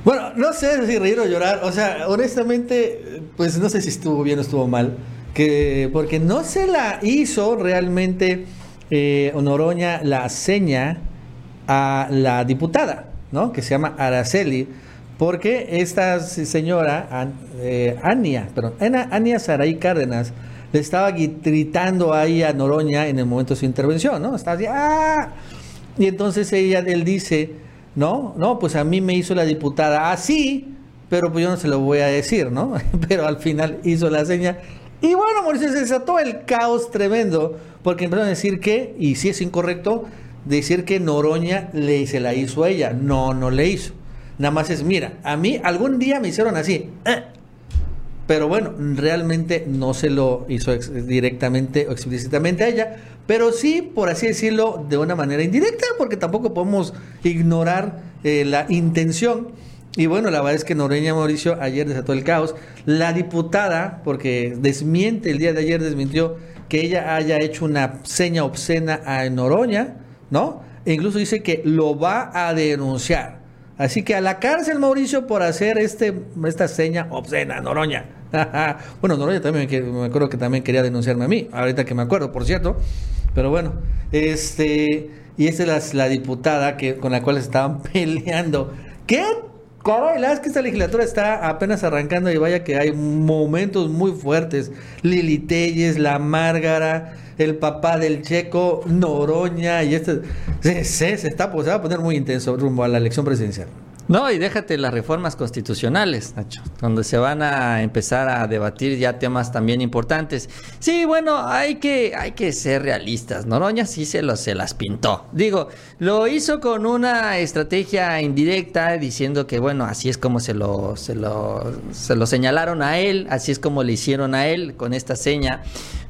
Bueno, no sé si reír o llorar. O sea, honestamente, pues no sé si estuvo bien o estuvo mal. Que, porque no se la hizo realmente eh, Noroña la seña a la diputada, ¿no? Que se llama Araceli. Porque esta señora, eh, Ania, perdón, Ania Saraí Cárdenas, le estaba gritando ahí a Noroña en el momento de su intervención, ¿no? Estaba así, ¡ah! Y entonces ella, él dice, no, no, pues a mí me hizo la diputada así, pero pues yo no se lo voy a decir, ¿no? Pero al final hizo la seña. Y bueno, Mauricio, se desató el caos tremendo, porque empezaron a decir que, y si es incorrecto, decir que Noroña le, se la hizo a ella. No, no le hizo. Nada más es, mira, a mí algún día me hicieron así. eh, pero bueno, realmente no se lo hizo directamente o explícitamente a ella, pero sí, por así decirlo, de una manera indirecta, porque tampoco podemos ignorar eh, la intención. Y bueno, la verdad es que Noreña Mauricio ayer desató el caos. La diputada, porque desmiente, el día de ayer desmintió que ella haya hecho una seña obscena a Noroña, ¿no? E incluso dice que lo va a denunciar. Así que a la cárcel, Mauricio, por hacer este, esta seña obscena, Noroña. bueno, Noroña también, que- me acuerdo que también quería denunciarme a mí, ahorita que me acuerdo, por cierto. Pero bueno, este, y esta es la, la diputada que, con la cual estaban peleando. ¿Qué? Caray, la es que esta legislatura está apenas arrancando y vaya que hay momentos muy fuertes. Lili Telles, la Márgara, el papá del Checo, Noroña y este... Se, se- se está, pues, se va a poner muy intenso rumbo a la elección presidencial. No, y déjate las reformas constitucionales, Nacho, donde se van a empezar a debatir ya temas también importantes. Sí, bueno, hay que, hay que ser realistas. Noroña sí se, lo, se las pintó. Digo, lo hizo con una estrategia indirecta diciendo que, bueno, así es como se lo, se lo, se lo señalaron a él, así es como le hicieron a él con esta seña.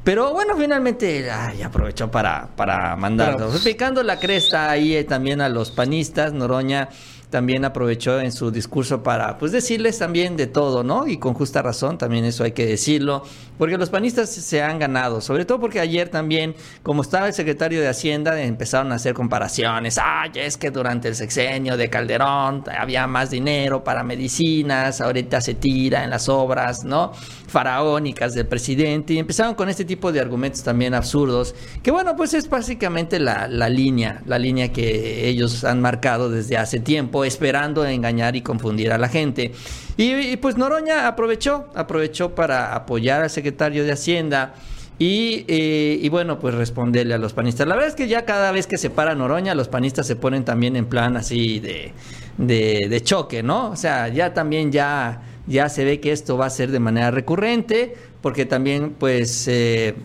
Pero bueno, finalmente ay, aprovechó para, para mandarlo. Para- Picando la cresta ahí eh, también a los panistas, Noroña también aprovechó en su discurso para pues decirles también de todo, ¿no? Y con justa razón, también eso hay que decirlo, porque los panistas se han ganado, sobre todo porque ayer también, como estaba el secretario de Hacienda, empezaron a hacer comparaciones, ay, es que durante el sexenio de Calderón había más dinero para medicinas, ahorita se tira en las obras, ¿no? faraónicas del presidente y empezaron con este tipo de argumentos también absurdos, que bueno, pues es básicamente la, la línea, la línea que ellos han marcado desde hace tiempo, esperando engañar y confundir a la gente. Y, y, pues Noroña aprovechó, aprovechó para apoyar al secretario de Hacienda. Y, eh, y bueno, pues responderle a los panistas. La verdad es que ya cada vez que se para Noroña, los panistas se ponen también en plan así de, de, de choque, ¿no? O sea, ya también ya, ya se ve que esto va a ser de manera recurrente, porque también pues... eh,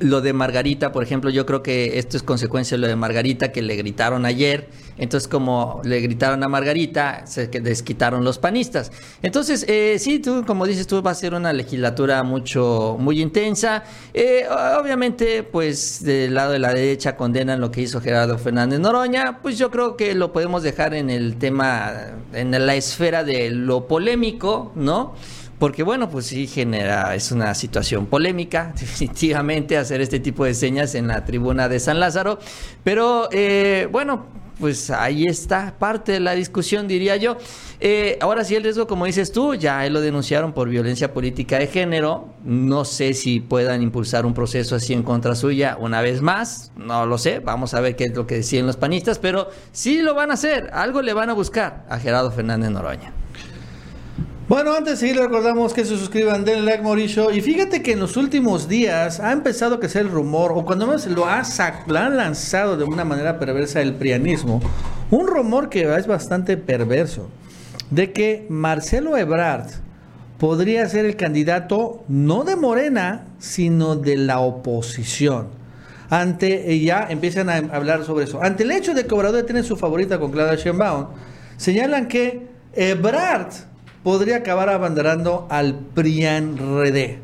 lo de Margarita, por ejemplo, yo creo que esto es consecuencia de lo de Margarita que le gritaron ayer. Entonces, como le gritaron a Margarita, se desquitaron los panistas. Entonces, eh, sí, tú, como dices tú, va a ser una legislatura mucho, muy intensa. Eh, obviamente, pues del lado de la derecha condenan lo que hizo Gerardo Fernández Noroña. Pues yo creo que lo podemos dejar en el tema, en la esfera de lo polémico, ¿no? Porque bueno, pues sí genera, es una situación polémica, definitivamente, hacer este tipo de señas en la tribuna de San Lázaro. Pero eh, bueno, pues ahí está parte de la discusión, diría yo. Eh, ahora sí, el riesgo, como dices tú, ya lo denunciaron por violencia política de género. No sé si puedan impulsar un proceso así en contra suya una vez más. No lo sé. Vamos a ver qué es lo que deciden los panistas. Pero sí lo van a hacer. Algo le van a buscar a Gerardo Fernández Noroña. Bueno, antes de seguir, recordamos que se suscriban, denle like, Mauricio. Y fíjate que en los últimos días ha empezado a crecer el rumor, o cuando menos lo ha, lo han lanzado de una manera perversa el prianismo, un rumor que es bastante perverso, de que Marcelo Ebrard podría ser el candidato no de Morena, sino de la oposición. Ante, y ya empiezan a hablar sobre eso. Ante el hecho de que Obrador tiene su favorita con Claudia Sheinbaum, señalan que Ebrard podría acabar abanderando al PRIAN-RD,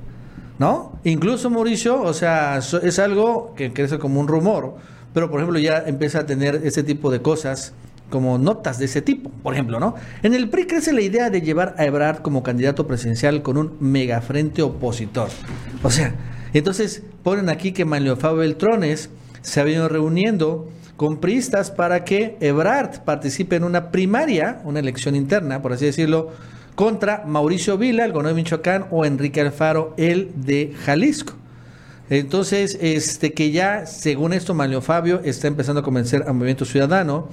¿no? Incluso Mauricio, o sea, es algo que crece como un rumor, pero por ejemplo ya empieza a tener ese tipo de cosas como notas de ese tipo, por ejemplo, ¿no? En el PRI crece la idea de llevar a Ebrard como candidato presidencial con un megafrente opositor. O sea, entonces ponen aquí que Manlio Fabio Beltrones se ha venido reuniendo con priistas para que Ebrard participe en una primaria, una elección interna, por así decirlo, contra Mauricio Vila, el gobernador de Michoacán, o Enrique Alfaro, el de Jalisco. Entonces, este que ya, según esto, Manlio Fabio está empezando a convencer al Movimiento Ciudadano,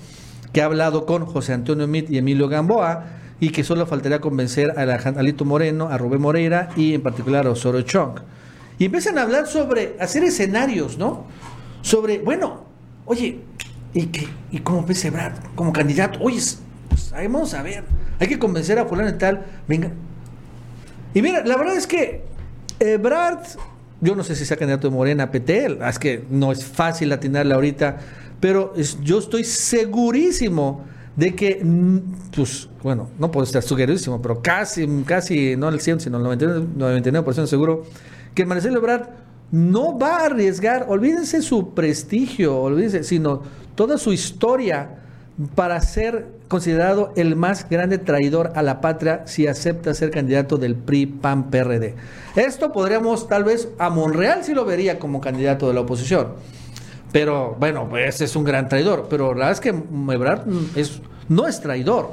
que ha hablado con José Antonio Mit y Emilio Gamboa, y que solo faltaría convencer a Alejandro- Alito Moreno, a Rubén Moreira y en particular a Osorio Chong. Y empiezan a hablar sobre hacer escenarios, ¿no? Sobre, bueno, oye, ¿y, qué, y cómo a Ebrard como candidato? Oye, pues, vamos a ver, hay que convencer a fulano y tal, venga. Y mira, la verdad es que Ebrard, yo no sé si sea candidato de Morena, PT, es que no es fácil atinarle ahorita, pero yo estoy segurísimo de que, mm, pues, bueno, no puedo estar segurísimo, pero casi, casi, no el 100, sino el 99%, 99% seguro, que Marcelo Ebrard no va a arriesgar, olvídense su prestigio, olvídense, sino toda su historia para ser considerado el más grande traidor a la patria si acepta ser candidato del PRI, PAN, PRD. Esto podríamos, tal vez, a Monreal sí lo vería como candidato de la oposición. Pero bueno, pues es un gran traidor. Pero la verdad es que Ebrard es, no es traidor.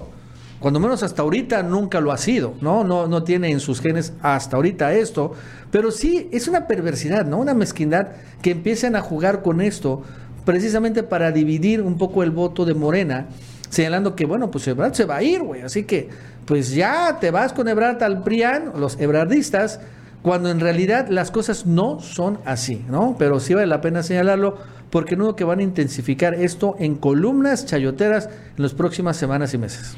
Cuando menos hasta ahorita nunca lo ha sido, ¿no? No, no tiene en sus genes hasta ahorita esto. Pero sí es una perversidad, ¿no? Una mezquindad que empiezan a jugar con esto precisamente para dividir un poco el voto de Morena, señalando que, bueno, pues Ebrard se va a ir, güey. Así que, pues ya te vas con Ebrard al PRIAN, los ebrardistas, cuando en realidad las cosas no son así, ¿no? Pero sí vale la pena señalarlo porque no que van a intensificar esto en columnas chayoteras en las próximas semanas y meses.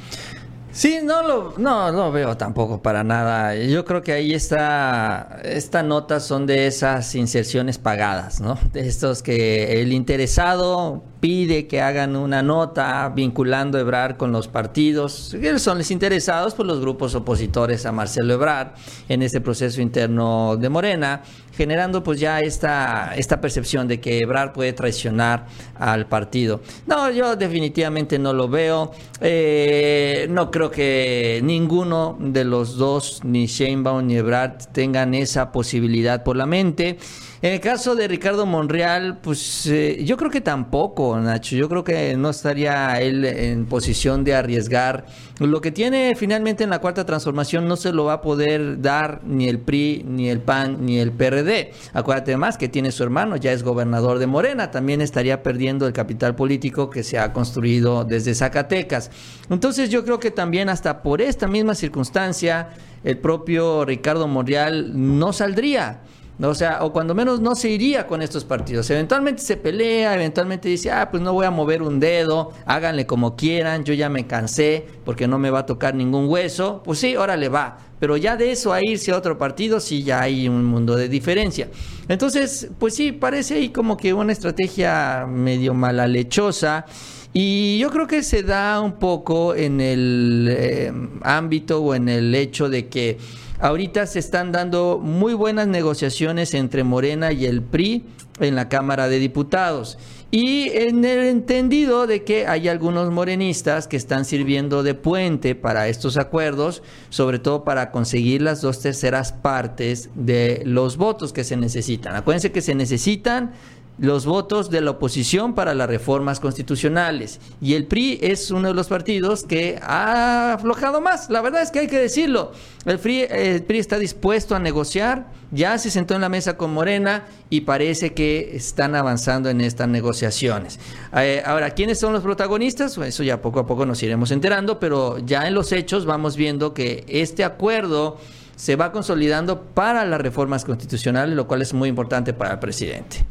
Sí, no lo, no lo veo tampoco para nada. Yo creo que ahí está, esta nota son de esas inserciones pagadas, ¿no? De estos que el interesado pide que hagan una nota vinculando a Ebrard con los partidos. Son los interesados por los grupos opositores a Marcelo Ebrard en ese proceso interno de Morena, generando pues ya esta, esta percepción de que Ebrard puede traicionar al partido. No, yo definitivamente no lo veo. Eh, no creo que ninguno de los dos, ni Sheinbaum ni Ebrard, tengan esa posibilidad por la mente. En el caso de Ricardo Monreal, pues eh, yo creo que tampoco, Nacho. Yo creo que no estaría él en posición de arriesgar. Lo que tiene finalmente en la cuarta transformación no se lo va a poder dar ni el PRI, ni el PAN, ni el PRD. Acuérdate más que tiene su hermano, ya es gobernador de Morena. También estaría perdiendo el capital político que se ha construido desde Zacatecas. Entonces yo creo que también hasta por esta misma circunstancia, el propio Ricardo Monreal no saldría. O sea, o cuando menos no se iría con estos partidos. Eventualmente se pelea, eventualmente dice, ah, pues no voy a mover un dedo, háganle como quieran, yo ya me cansé porque no me va a tocar ningún hueso. Pues sí, órale va. Pero ya de eso a irse a otro partido, sí ya hay un mundo de diferencia. Entonces, pues sí, parece ahí como que una estrategia medio malalechosa. Y yo creo que se da un poco en el eh, ámbito o en el hecho de que Ahorita se están dando muy buenas negociaciones entre Morena y el PRI en la Cámara de Diputados. Y en el entendido de que hay algunos morenistas que están sirviendo de puente para estos acuerdos, sobre todo para conseguir las dos terceras partes de los votos que se necesitan. Acuérdense que se necesitan los votos de la oposición para las reformas constitucionales. Y el PRI es uno de los partidos que ha aflojado más. La verdad es que hay que decirlo. El PRI, el PRI está dispuesto a negociar, ya se sentó en la mesa con Morena y parece que están avanzando en estas negociaciones. Eh, ahora, ¿quiénes son los protagonistas? Eso ya poco a poco nos iremos enterando, pero ya en los hechos vamos viendo que este acuerdo se va consolidando para las reformas constitucionales, lo cual es muy importante para el presidente.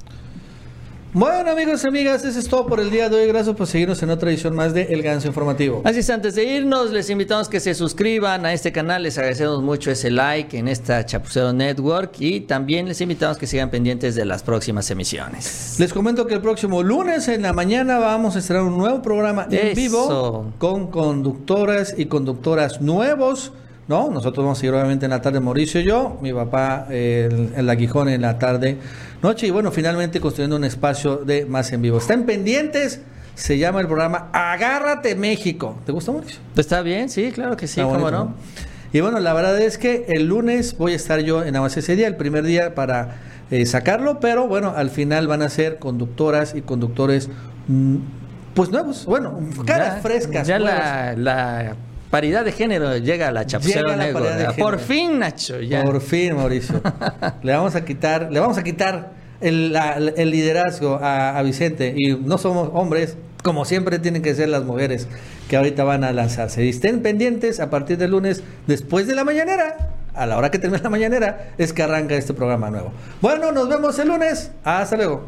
Bueno, amigos y amigas, eso es todo por el día de hoy. Gracias por seguirnos en otra edición más de El Ganso Informativo. Así es, antes de irnos, les invitamos que se suscriban a este canal. Les agradecemos mucho ese like en esta Chapucero Network y también les invitamos que sigan pendientes de las próximas emisiones. Les comento que el próximo lunes en la mañana vamos a estrenar un nuevo programa en Eso. vivo con conductoras y conductoras nuevos. ¿no? Nosotros vamos a ir obviamente en la tarde Mauricio y yo, mi papá el, el aguijón en la tarde noche y bueno, finalmente construyendo un espacio de más en vivo. Están pendientes, se llama el programa Agárrate México. ¿Te gusta Mauricio? ¿Está bien? Sí, claro que sí, Está cómo bonito, no. Y bueno, la verdad es que el lunes voy a estar yo en Aguas ese día, el primer día para eh, sacarlo, pero bueno, al final van a ser conductoras y conductores mm, pues nuevos, bueno, caras Ya- frescas. Ya la paridad de género llega a la de Por fin, Nacho. Ya. Por fin, Mauricio. le vamos a quitar, le vamos a quitar el, la- el liderazgo a, a Vicente. Y no somos hombres, como siempre tienen que ser las mujeres que ahorita van a lanzarse. Y estén pendientes a partir del lunes, después de la mañanera. A la hora que termine la mañanera, es que arranca este programa nuevo. Bueno, nos vemos el lunes. Hasta luego.